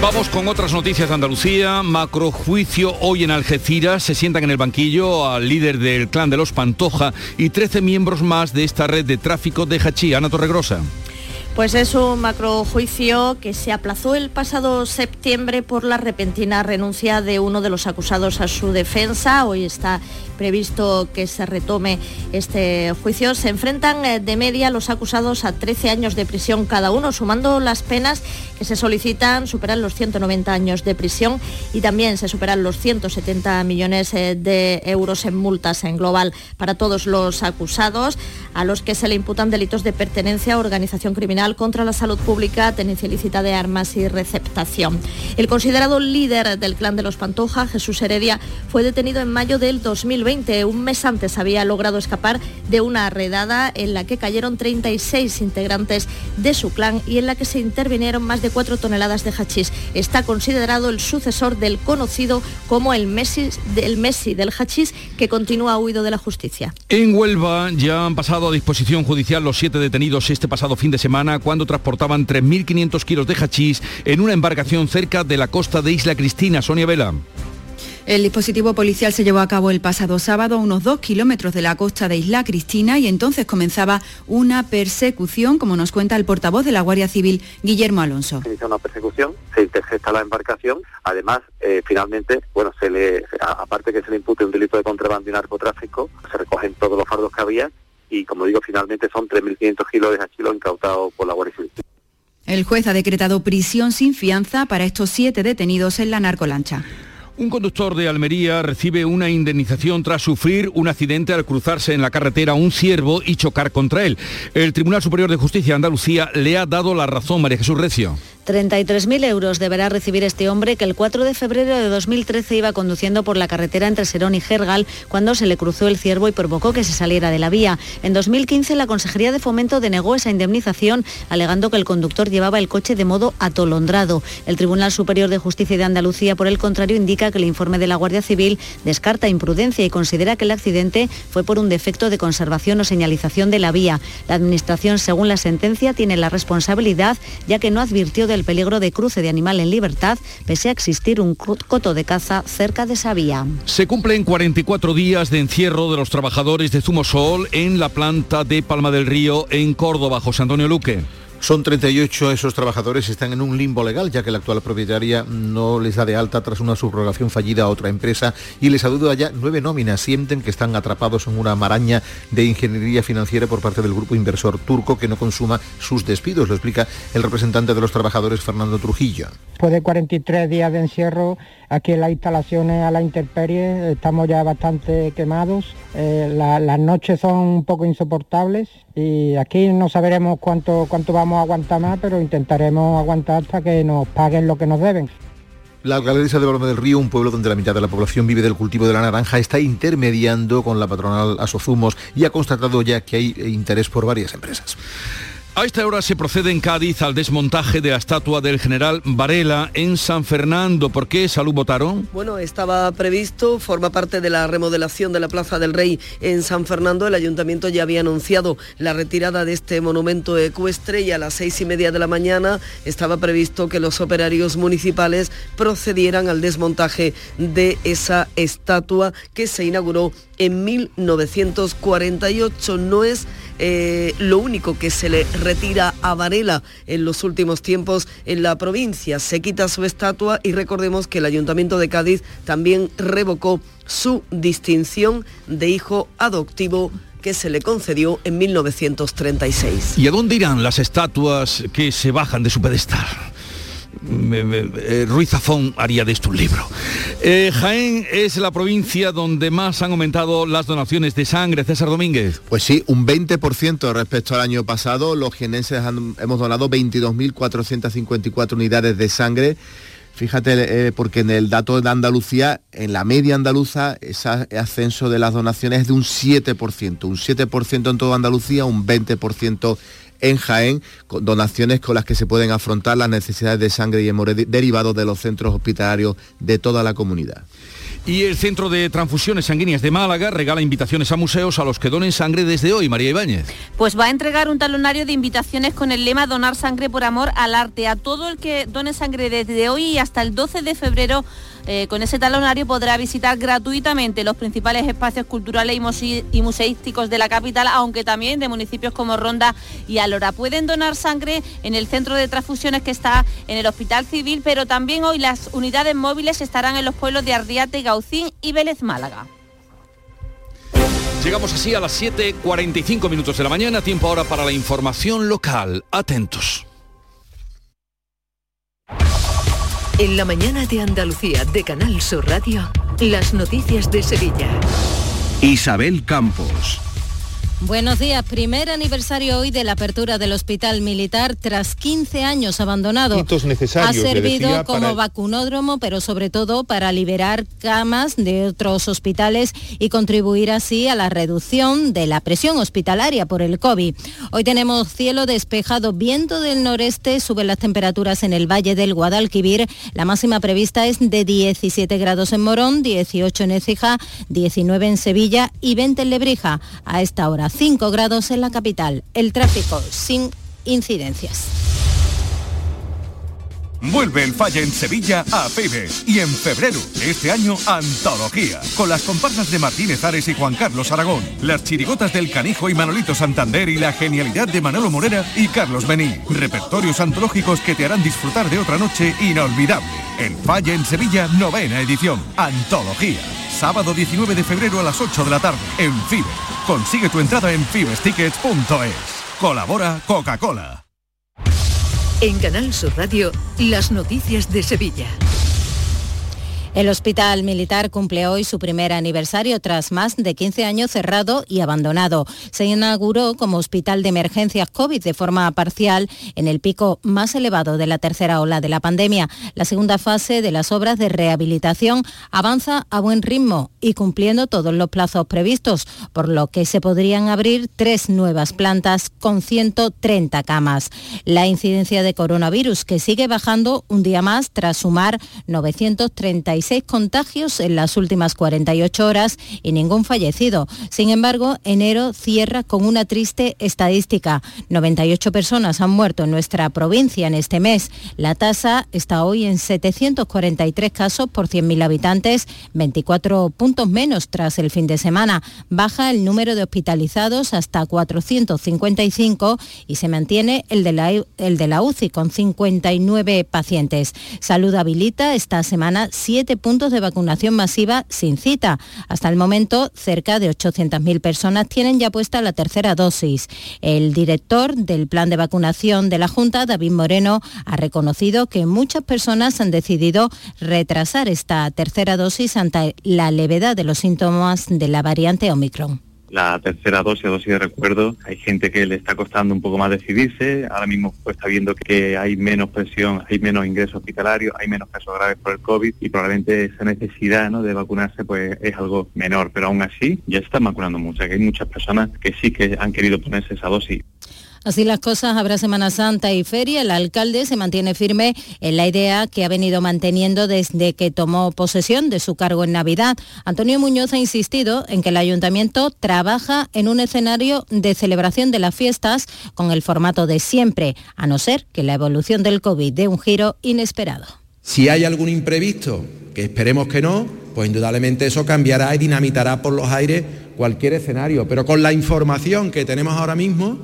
Vamos con otras noticias de Andalucía. Macrojuicio hoy en Algeciras. Se sientan en el banquillo al líder del clan de los Pantoja y 13 miembros más de esta red de tráfico de Hachí. Ana Torregrosa. Pues es un macrojuicio que se aplazó el pasado septiembre por la repentina renuncia de uno de los acusados a su defensa. Hoy está previsto que se retome este juicio. Se enfrentan eh, de media los acusados a 13 años de prisión cada uno, sumando las penas que se solicitan, superan los 190 años de prisión y también se superan los 170 millones eh, de euros en multas en global para todos los acusados, a los que se le imputan delitos de pertenencia a organización criminal contra la salud pública, tenencia ilícita de armas y receptación. El considerado líder del clan de los Pantoja, Jesús Heredia, fue detenido en mayo del 2020. Un mes antes había logrado escapar de una redada en la que cayeron 36 integrantes de su clan y en la que se intervinieron más de 4 toneladas de hachís. Está considerado el sucesor del conocido como el Messi del Messi del hachís que continúa huido de la justicia. En Huelva ya han pasado a disposición judicial los siete detenidos este pasado fin de semana cuando transportaban 3.500 kilos de hachís en una embarcación cerca de la costa de Isla Cristina. Sonia Vela. El dispositivo policial se llevó a cabo el pasado sábado a unos dos kilómetros de la costa de Isla Cristina y entonces comenzaba una persecución, como nos cuenta el portavoz de la Guardia Civil, Guillermo Alonso. Se inicia una persecución, se intercepta la embarcación, además, eh, finalmente, bueno, se le, aparte que se le impute un delito de contrabando y narcotráfico, se recogen todos los fardos que había y, como digo, finalmente son 3.500 kilos de hachilo incautados por la Guardia Civil. El juez ha decretado prisión sin fianza para estos siete detenidos en la narcolancha. Un conductor de Almería recibe una indemnización tras sufrir un accidente al cruzarse en la carretera un ciervo y chocar contra él. El Tribunal Superior de Justicia de Andalucía le ha dado la razón, María Jesús Recio. 33.000 euros deberá recibir este hombre que el 4 de febrero de 2013 iba conduciendo por la carretera entre Serón y Gergal cuando se le cruzó el ciervo y provocó que se saliera de la vía. En 2015 la Consejería de Fomento denegó esa indemnización alegando que el conductor llevaba el coche de modo atolondrado. El Tribunal Superior de Justicia de Andalucía, por el contrario, indica que el informe de la Guardia Civil descarta imprudencia y considera que el accidente fue por un defecto de conservación o señalización de la vía. La Administración, según la sentencia, tiene la responsabilidad ya que no advirtió de el peligro de cruce de animal en libertad, pese a existir un coto de caza cerca de esa. Se cumplen 44 días de encierro de los trabajadores de Zumosol en la planta de Palma del Río en Córdoba. José Antonio Luque. Son 38 esos trabajadores, están en un limbo legal, ya que la actual propietaria no les da de alta tras una subrogación fallida a otra empresa y les adeuda ya nueve nóminas. Sienten que están atrapados en una maraña de ingeniería financiera por parte del grupo inversor turco que no consuma sus despidos, lo explica el representante de los trabajadores, Fernando Trujillo. Después de 43 días de encierro, aquí en las instalaciones a la intemperie estamos ya bastante quemados, eh, las noches son un poco insoportables y aquí no sabremos cuánto, cuánto vamos a aguantar más, pero intentaremos aguantar hasta que nos paguen lo que nos deben. La alcaldesa de Palma del Río, un pueblo donde la mitad de la población vive del cultivo de la naranja, está intermediando con la patronal Asozumos y ha constatado ya que hay interés por varias empresas. A esta hora se procede en Cádiz al desmontaje de la estatua del general Varela en San Fernando. ¿Por qué Salud votaron? Bueno, estaba previsto, forma parte de la remodelación de la Plaza del Rey en San Fernando. El ayuntamiento ya había anunciado la retirada de este monumento ecuestre y a las seis y media de la mañana estaba previsto que los operarios municipales procedieran al desmontaje de esa estatua que se inauguró en 1948. No es eh, lo único que se le retira a Varela en los últimos tiempos en la provincia. Se quita su estatua y recordemos que el Ayuntamiento de Cádiz también revocó su distinción de hijo adoptivo que se le concedió en 1936. ¿Y a dónde irán las estatuas que se bajan de su pedestal? Eh, Ruiz Zafón haría de esto un libro. Eh, Jaén es la provincia donde más han aumentado las donaciones de sangre. César Domínguez. Pues sí, un 20% respecto al año pasado. Los jienenses hemos donado 22.454 unidades de sangre. Fíjate, eh, porque en el dato de Andalucía, en la media andaluza, ese ascenso de las donaciones es de un 7%. Un 7% en toda Andalucía, un 20% en Jaén, con donaciones con las que se pueden afrontar las necesidades de sangre y hemorroide derivados de los centros hospitalarios de toda la comunidad. Y el Centro de Transfusiones Sanguíneas de Málaga regala invitaciones a museos a los que donen sangre desde hoy. María Ibáñez. Pues va a entregar un talonario de invitaciones con el lema Donar sangre por amor al arte a todo el que done sangre desde hoy y hasta el 12 de febrero eh, con ese talonario podrá visitar gratuitamente los principales espacios culturales y, museísticos de la capital, aunque también de municipios como Ronda y Alora. Pueden donar sangre en el centro de transfusiones que está en el Hospital Civil, pero también hoy las unidades móviles estarán en los pueblos de Ardiate, Gaucín y Vélez Málaga. Llegamos así a las 7.45 minutos de la mañana, tiempo ahora para la información local. Atentos. En la mañana de Andalucía de Canal Sur Radio, las noticias de Sevilla. Isabel Campos. Buenos días. Primer aniversario hoy de la apertura del Hospital Militar tras 15 años abandonado. ha servido como vacunódromo, pero sobre todo para liberar camas de otros hospitales y contribuir así a la reducción de la presión hospitalaria por el COVID. Hoy tenemos cielo despejado, viento del noreste, suben las temperaturas en el Valle del Guadalquivir. La máxima prevista es de 17 grados en Morón, 18 en Écija, 19 en Sevilla y 20 en Lebrija. A esta hora 5 grados en la capital. El tráfico sin incidencias. Vuelve el Falla en Sevilla a FIBE y en febrero, este año, Antología, con las comparsas de Martínez Ares y Juan Carlos Aragón, las chirigotas del Canijo y Manolito Santander y la genialidad de Manolo Morera y Carlos Bení. Repertorios antológicos que te harán disfrutar de otra noche inolvidable. El Falla en Sevilla, novena edición. Antología. Sábado 19 de febrero a las 8 de la tarde en FIBE. Consigue tu entrada en fibestickets.es. Colabora Coca-Cola. En Canal Sur Radio, las noticias de Sevilla. El Hospital Militar cumple hoy su primer aniversario tras más de 15 años cerrado y abandonado. Se inauguró como hospital de emergencias COVID de forma parcial en el pico más elevado de la tercera ola de la pandemia. La segunda fase de las obras de rehabilitación avanza a buen ritmo y cumpliendo todos los plazos previstos, por lo que se podrían abrir tres nuevas plantas con 130 camas. La incidencia de coronavirus que sigue bajando un día más tras sumar 936 contagios en las últimas 48 horas y ningún fallecido. Sin embargo, enero cierra con una triste estadística. 98 personas han muerto en nuestra provincia en este mes. La tasa está hoy en 743 casos por 100.000 habitantes, 24 puntos menos tras el fin de semana. Baja el número de hospitalizados hasta 455 y se mantiene el de la, el de la UCI con 59 pacientes. Salud habilita esta semana 7 puntos de vacunación masiva sin cita. Hasta el momento, cerca de 800.000 personas tienen ya puesta la tercera dosis. El director del plan de vacunación de la Junta, David Moreno, ha reconocido que muchas personas han decidido retrasar esta tercera dosis ante la levedad de los síntomas de la variante Omicron la tercera dosis dosis de recuerdo. Hay gente que le está costando un poco más decidirse. Ahora mismo pues, está viendo que hay menos presión, hay menos ingresos hospitalarios, hay menos casos graves por el COVID y probablemente esa necesidad ¿no? de vacunarse pues es algo menor. Pero aún así ya se están vacunando mucho. Que hay muchas personas que sí que han querido ponerse esa dosis. Así las cosas, habrá Semana Santa y feria. El alcalde se mantiene firme en la idea que ha venido manteniendo desde que tomó posesión de su cargo en Navidad. Antonio Muñoz ha insistido en que el ayuntamiento trabaja en un escenario de celebración de las fiestas con el formato de siempre, a no ser que la evolución del COVID dé un giro inesperado. Si hay algún imprevisto, que esperemos que no, pues indudablemente eso cambiará y dinamitará por los aires cualquier escenario. Pero con la información que tenemos ahora mismo,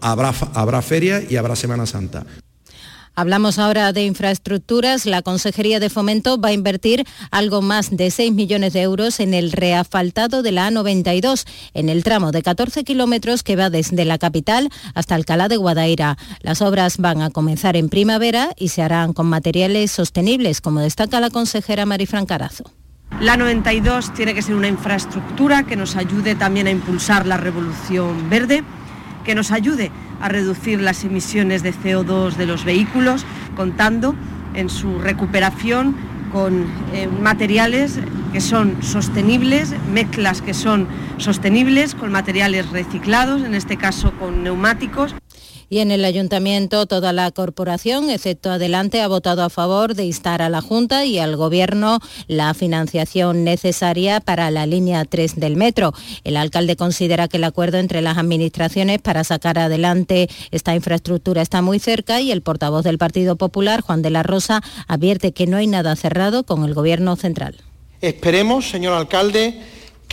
habrá, habrá feria y habrá Semana Santa. Hablamos ahora de infraestructuras. La Consejería de Fomento va a invertir algo más de 6 millones de euros en el reasfaltado de la A92, en el tramo de 14 kilómetros que va desde la capital hasta Alcalá de Guadaira. Las obras van a comenzar en primavera y se harán con materiales sostenibles, como destaca la consejera Marifran Carazo. La 92 tiene que ser una infraestructura que nos ayude también a impulsar la revolución verde, que nos ayude a reducir las emisiones de CO2 de los vehículos, contando en su recuperación con eh, materiales que son sostenibles, mezclas que son sostenibles, con materiales reciclados, en este caso con neumáticos y en el ayuntamiento toda la corporación, excepto Adelante, ha votado a favor de instar a la Junta y al Gobierno la financiación necesaria para la línea 3 del metro. El alcalde considera que el acuerdo entre las administraciones para sacar adelante esta infraestructura está muy cerca y el portavoz del Partido Popular, Juan de la Rosa, advierte que no hay nada cerrado con el Gobierno central. Esperemos, señor alcalde,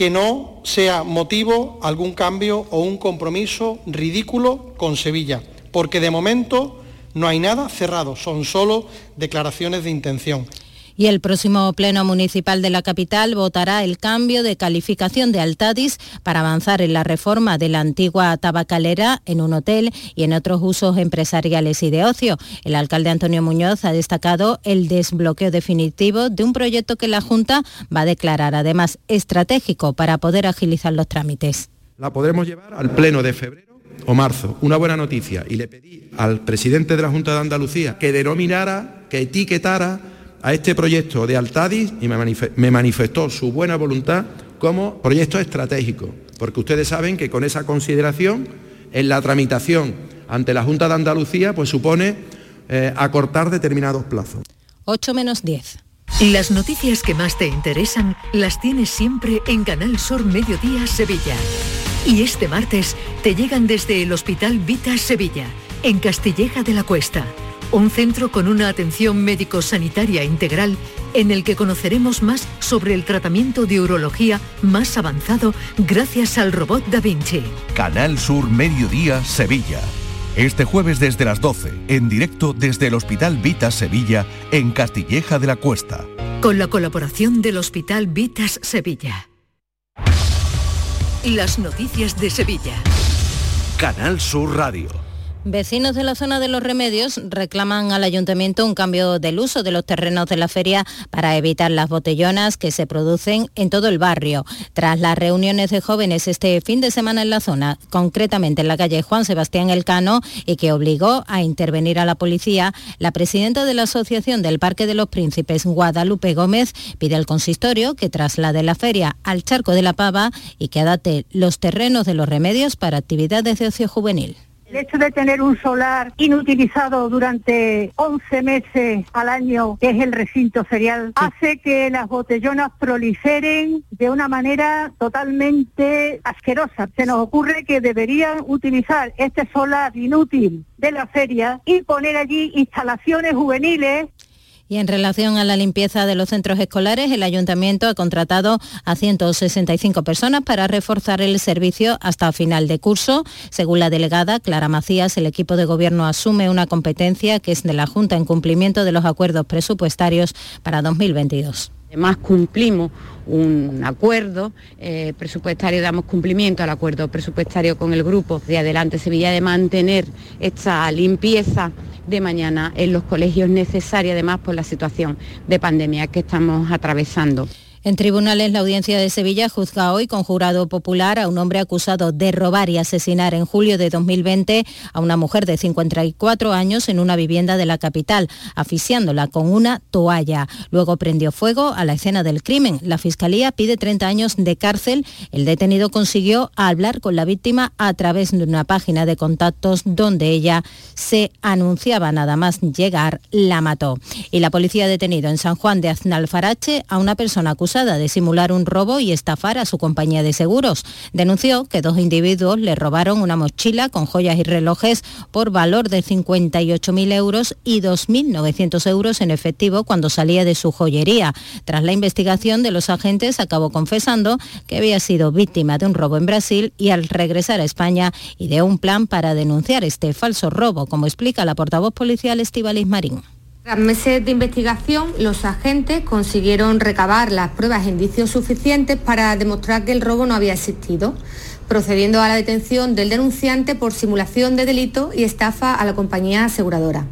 que no sea motivo algún cambio o un compromiso ridículo con Sevilla, porque de momento no hay nada cerrado, son solo declaraciones de intención y el próximo Pleno Municipal de la capital votará el cambio de calificación de Altadis para avanzar en la reforma de la antigua tabacalera en un hotel y en otros usos empresariales y de ocio. El alcalde Antonio Muñoz ha destacado el desbloqueo definitivo de un proyecto que la Junta va a declarar además estratégico para poder agilizar los trámites. La podremos llevar al Pleno de febrero o marzo. Una buena noticia. Y le pedí al presidente de la Junta de Andalucía que denominara, que etiquetara a este proyecto de Altadis y me manifestó su buena voluntad como proyecto estratégico, porque ustedes saben que con esa consideración en la tramitación ante la Junta de Andalucía pues supone eh, acortar determinados plazos. 8 menos 10. Las noticias que más te interesan las tienes siempre en Canal Sur Mediodía Sevilla. Y este martes te llegan desde el Hospital Vita Sevilla, en Castilleja de la Cuesta un centro con una atención médico-sanitaria integral en el que conoceremos más sobre el tratamiento de urología más avanzado gracias al robot Da Vinci. Canal Sur Mediodía Sevilla. Este jueves desde las 12, en directo desde el Hospital Vitas Sevilla, en Castilleja de la Cuesta. Con la colaboración del Hospital Vitas Sevilla. Las noticias de Sevilla. Canal Sur Radio. Vecinos de la zona de los remedios reclaman al ayuntamiento un cambio del uso de los terrenos de la feria para evitar las botellonas que se producen en todo el barrio. Tras las reuniones de jóvenes este fin de semana en la zona, concretamente en la calle Juan Sebastián Elcano, y que obligó a intervenir a la policía, la presidenta de la Asociación del Parque de los Príncipes, Guadalupe Gómez, pide al consistorio que traslade la feria al Charco de la Pava y que adapte los terrenos de los remedios para actividades de ocio juvenil. El hecho de tener un solar inutilizado durante 11 meses al año, que es el recinto ferial, hace que las botellonas proliferen de una manera totalmente asquerosa. Se nos ocurre que deberían utilizar este solar inútil de la feria y poner allí instalaciones juveniles y en relación a la limpieza de los centros escolares, el ayuntamiento ha contratado a 165 personas para reforzar el servicio hasta final de curso. Según la delegada Clara Macías, el equipo de gobierno asume una competencia que es de la Junta en cumplimiento de los acuerdos presupuestarios para 2022. Además cumplimos un acuerdo eh, presupuestario, damos cumplimiento al acuerdo presupuestario con el grupo de Adelante Sevilla de mantener esta limpieza de mañana en los colegios necesaria además por la situación de pandemia que estamos atravesando. En tribunales, la audiencia de Sevilla juzga hoy con jurado popular a un hombre acusado de robar y asesinar en julio de 2020 a una mujer de 54 años en una vivienda de la capital, asfixiándola con una toalla. Luego prendió fuego a la escena del crimen. La fiscalía pide 30 años de cárcel. El detenido consiguió hablar con la víctima a través de una página de contactos donde ella se anunciaba nada más llegar, la mató. Y la policía ha detenido en San Juan de Aznalfarache a una persona acusada de simular un robo y estafar a su compañía de seguros. Denunció que dos individuos le robaron una mochila con joyas y relojes por valor de 58.000 euros y 2.900 euros en efectivo cuando salía de su joyería. Tras la investigación de los agentes acabó confesando que había sido víctima de un robo en Brasil y al regresar a España ideó un plan para denunciar este falso robo, como explica la portavoz policial Estivalis Marín. Tras meses de investigación, los agentes consiguieron recabar las pruebas e indicios suficientes para demostrar que el robo no había existido, procediendo a la detención del denunciante por simulación de delito y estafa a la compañía aseguradora.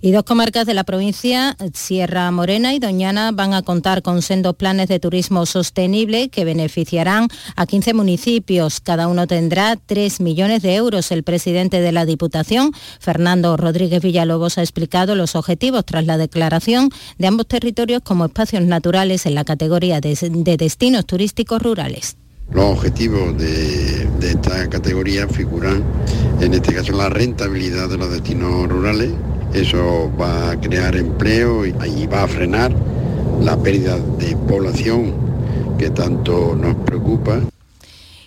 Y dos comarcas de la provincia, Sierra Morena y Doñana, van a contar con sendos planes de turismo sostenible que beneficiarán a 15 municipios. Cada uno tendrá 3 millones de euros. El presidente de la Diputación, Fernando Rodríguez Villalobos, ha explicado los objetivos tras la declaración de ambos territorios como espacios naturales en la categoría de, destinos turísticos rurales. Los objetivos de, esta categoría figuran, en este caso, la rentabilidad de los destinos rurales, eso va a crear empleo y va a frenar la pérdida de población que tanto nos preocupa.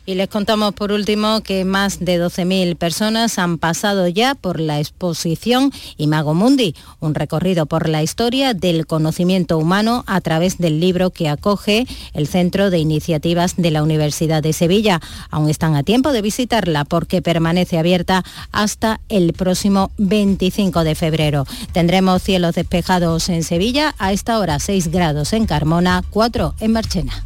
Y les contamos por último que más de 12.000 personas han pasado ya por la exposición Imago Mundi, un recorrido por la historia del conocimiento humano a través del libro que acoge el Centro de Iniciativas de la Universidad de Sevilla. Aún están a tiempo de visitarla porque permanece abierta hasta el próximo 25 de febrero. Tendremos cielos despejados en Sevilla, a esta hora 6 grados en Carmona, 4 en Marchena.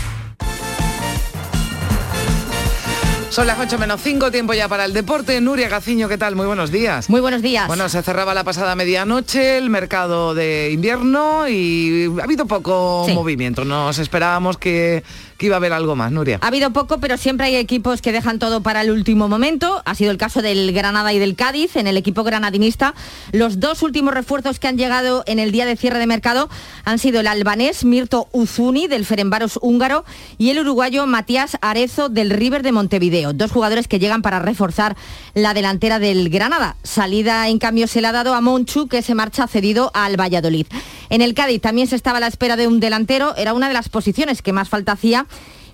Son las 8 menos 5, tiempo ya para el deporte. Nuria Gaciño, ¿qué tal? Muy buenos días. Muy buenos días. Bueno, se cerraba la pasada medianoche el mercado de invierno y ha habido poco movimiento. Nos esperábamos que iba a haber algo más, Nuria. Ha habido poco, pero siempre hay equipos que dejan todo para el último momento. Ha sido el caso del Granada y del Cádiz. En el equipo granadinista, los dos últimos refuerzos que han llegado en el día de cierre de mercado han sido el albanés Mirto Uzuni del Ferenbaros húngaro y el uruguayo Matías Arezo del River de Montevideo. Dos jugadores que llegan para reforzar la delantera del Granada. Salida en cambio se le ha dado a Monchu que se marcha cedido al Valladolid. En el Cádiz también se estaba a la espera de un delantero. Era una de las posiciones que más falta hacía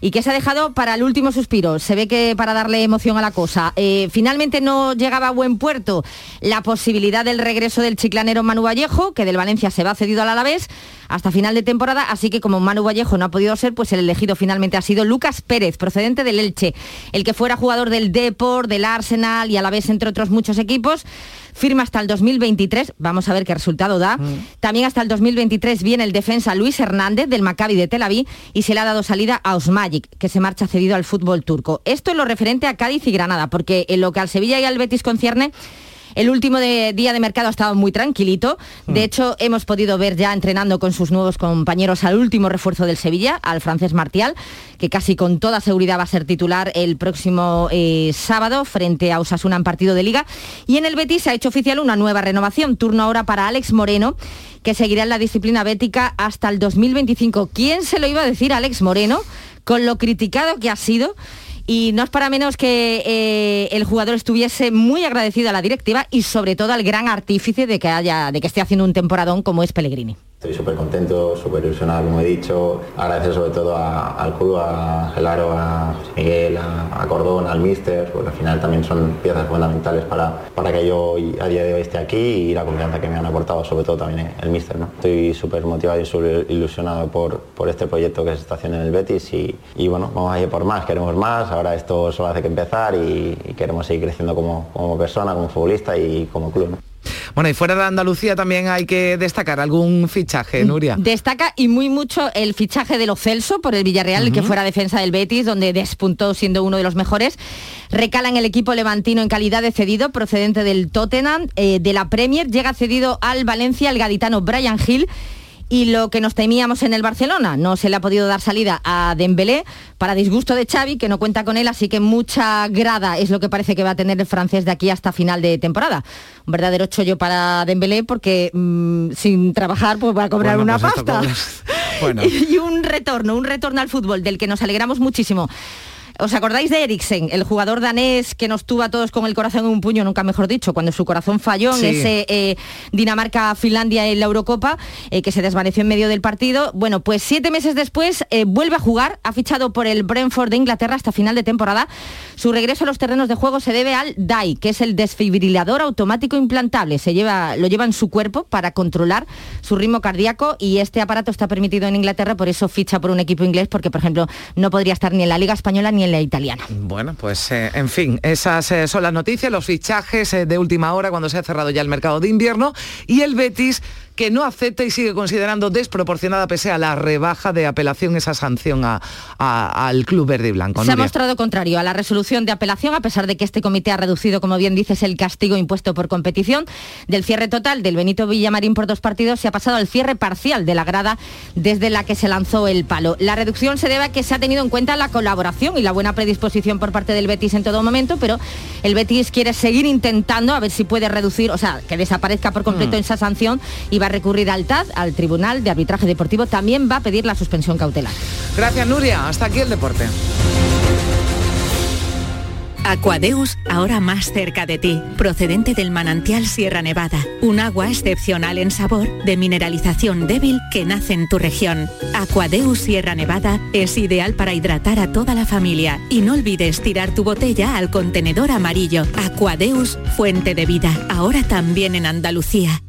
y que se ha dejado para el último suspiro. Se ve que para darle emoción a la cosa. Eh, finalmente no llegaba a buen puerto la posibilidad del regreso del chiclanero Manu Vallejo, que del Valencia se va cedido al Alavés hasta final de temporada, así que como Manu Vallejo no ha podido ser, pues el elegido finalmente ha sido Lucas Pérez, procedente del Elche, el que fuera jugador del Deport, del Arsenal y a la vez entre otros muchos equipos firma hasta el 2023, vamos a ver qué resultado da. Mm. También hasta el 2023 viene el defensa Luis Hernández del Maccabi de Tel Aviv y se le ha dado salida a Osmagic, que se marcha cedido al fútbol turco. Esto es lo referente a Cádiz y Granada, porque en lo que al Sevilla y al Betis concierne, el último día de mercado ha estado muy tranquilito. De mm. hecho, hemos podido ver ya entrenando con sus nuevos compañeros al último refuerzo del Sevilla, al francés Martial, que casi con toda seguridad va a ser titular el próximo eh, sábado frente a Osasuna en partido de liga. Y en el Betis se ha hecho oficial una nueva renovación. Turno ahora para Alex Moreno que seguirá en la disciplina bética hasta el 2025. ¿Quién se lo iba a decir Alex Moreno? Con lo criticado que ha sido y no es para menos que eh, el jugador estuviese muy agradecido a la directiva y sobre todo al gran artífice de que haya, de que esté haciendo un temporadón como es Pellegrini. Estoy súper contento, súper ilusionado, como he dicho. Agradecer sobre todo al club, a Gelaro, a Miguel, a, Cordón, al Mister, porque al final también son piezas fundamentales para, para que yo a día de hoy esté aquí y la confianza que me han aportado, sobre todo también el Mister. ¿no? Estoy súper motivado y súper ilusionado por, por este proyecto que se está haciendo en el Betis y, y, bueno, vamos a ir por más, queremos más. Ahora esto solo hace que empezar y, queremos seguir creciendo como, como persona, como futbolista y como club. Bueno, y fuera de Andalucía también hay que destacar algún fichaje, Nuria. Destaca y muy mucho el fichaje de Lo Celso por el Villarreal, que fuera defensa del Betis, donde despuntó siendo uno de los mejores. Recala en el equipo levantino en calidad de cedido, procedente del Tottenham, eh, de la Premier, llega cedido al Valencia el gaditano Brian Hill Y lo que nos temíamos en el Barcelona, no se le ha podido dar salida a Dembélé para disgusto de Xavi, que no cuenta con él, así que mucha grada es lo que parece que va a tener el francés de aquí hasta final de temporada. Un verdadero chollo para Dembélé porque mm, sin trabajar pues va a cobrar una pues pasta. y un retorno, un retorno al fútbol del que nos alegramos muchísimo. ¿Os acordáis de Eriksen, el jugador danés que nos tuvo a todos con el corazón en un puño, nunca mejor dicho, cuando su corazón falló en ese eh, Dinamarca-Finlandia en la Eurocopa, eh, que se desvaneció en medio del partido? Bueno, pues siete meses después eh, vuelve a jugar, ha fichado por el Brentford de Inglaterra hasta final de temporada. Su regreso a los terrenos de juego se debe al DAI, que es el desfibrilador automático implantable. Se lleva, lo lleva en su cuerpo para controlar su ritmo cardíaco y este aparato está permitido en Inglaterra, por eso ficha por un equipo inglés, porque por ejemplo no podría estar ni en la Liga Española ni en la italiana. Bueno, pues eh, en fin, esas eh, son las noticias, los fichajes eh, de última hora cuando se ha cerrado ya el mercado de invierno y el Betis que no acepta y sigue considerando desproporcionada pese a la rebaja de apelación esa sanción al Club Verde y Blanco. Se ha mostrado contrario a la resolución de apelación a pesar de que este comité ha reducido, como bien dices, el castigo impuesto por competición. Del cierre total del Benito Villamarín por dos partidos se ha pasado al cierre parcial de la grada desde la que se lanzó el palo. La reducción se debe a que se ha tenido en cuenta la colaboración y la buena predisposición por parte del Betis en todo momento, pero el Betis quiere seguir intentando a ver si puede reducir, o sea, que desaparezca por completo mm. esa sanción y va recurrir al TAD, al Tribunal de Arbitraje Deportivo, también va a pedir la suspensión cautelar. Gracias, Nuria. Hasta aquí el deporte. Aquadeus, ahora más cerca de ti, procedente del manantial Sierra Nevada, un agua excepcional en sabor, de mineralización débil que nace en tu región. Aquadeus Sierra Nevada es ideal para hidratar a toda la familia y no olvides tirar tu botella al contenedor amarillo. Aquadeus, fuente de vida, ahora también en Andalucía.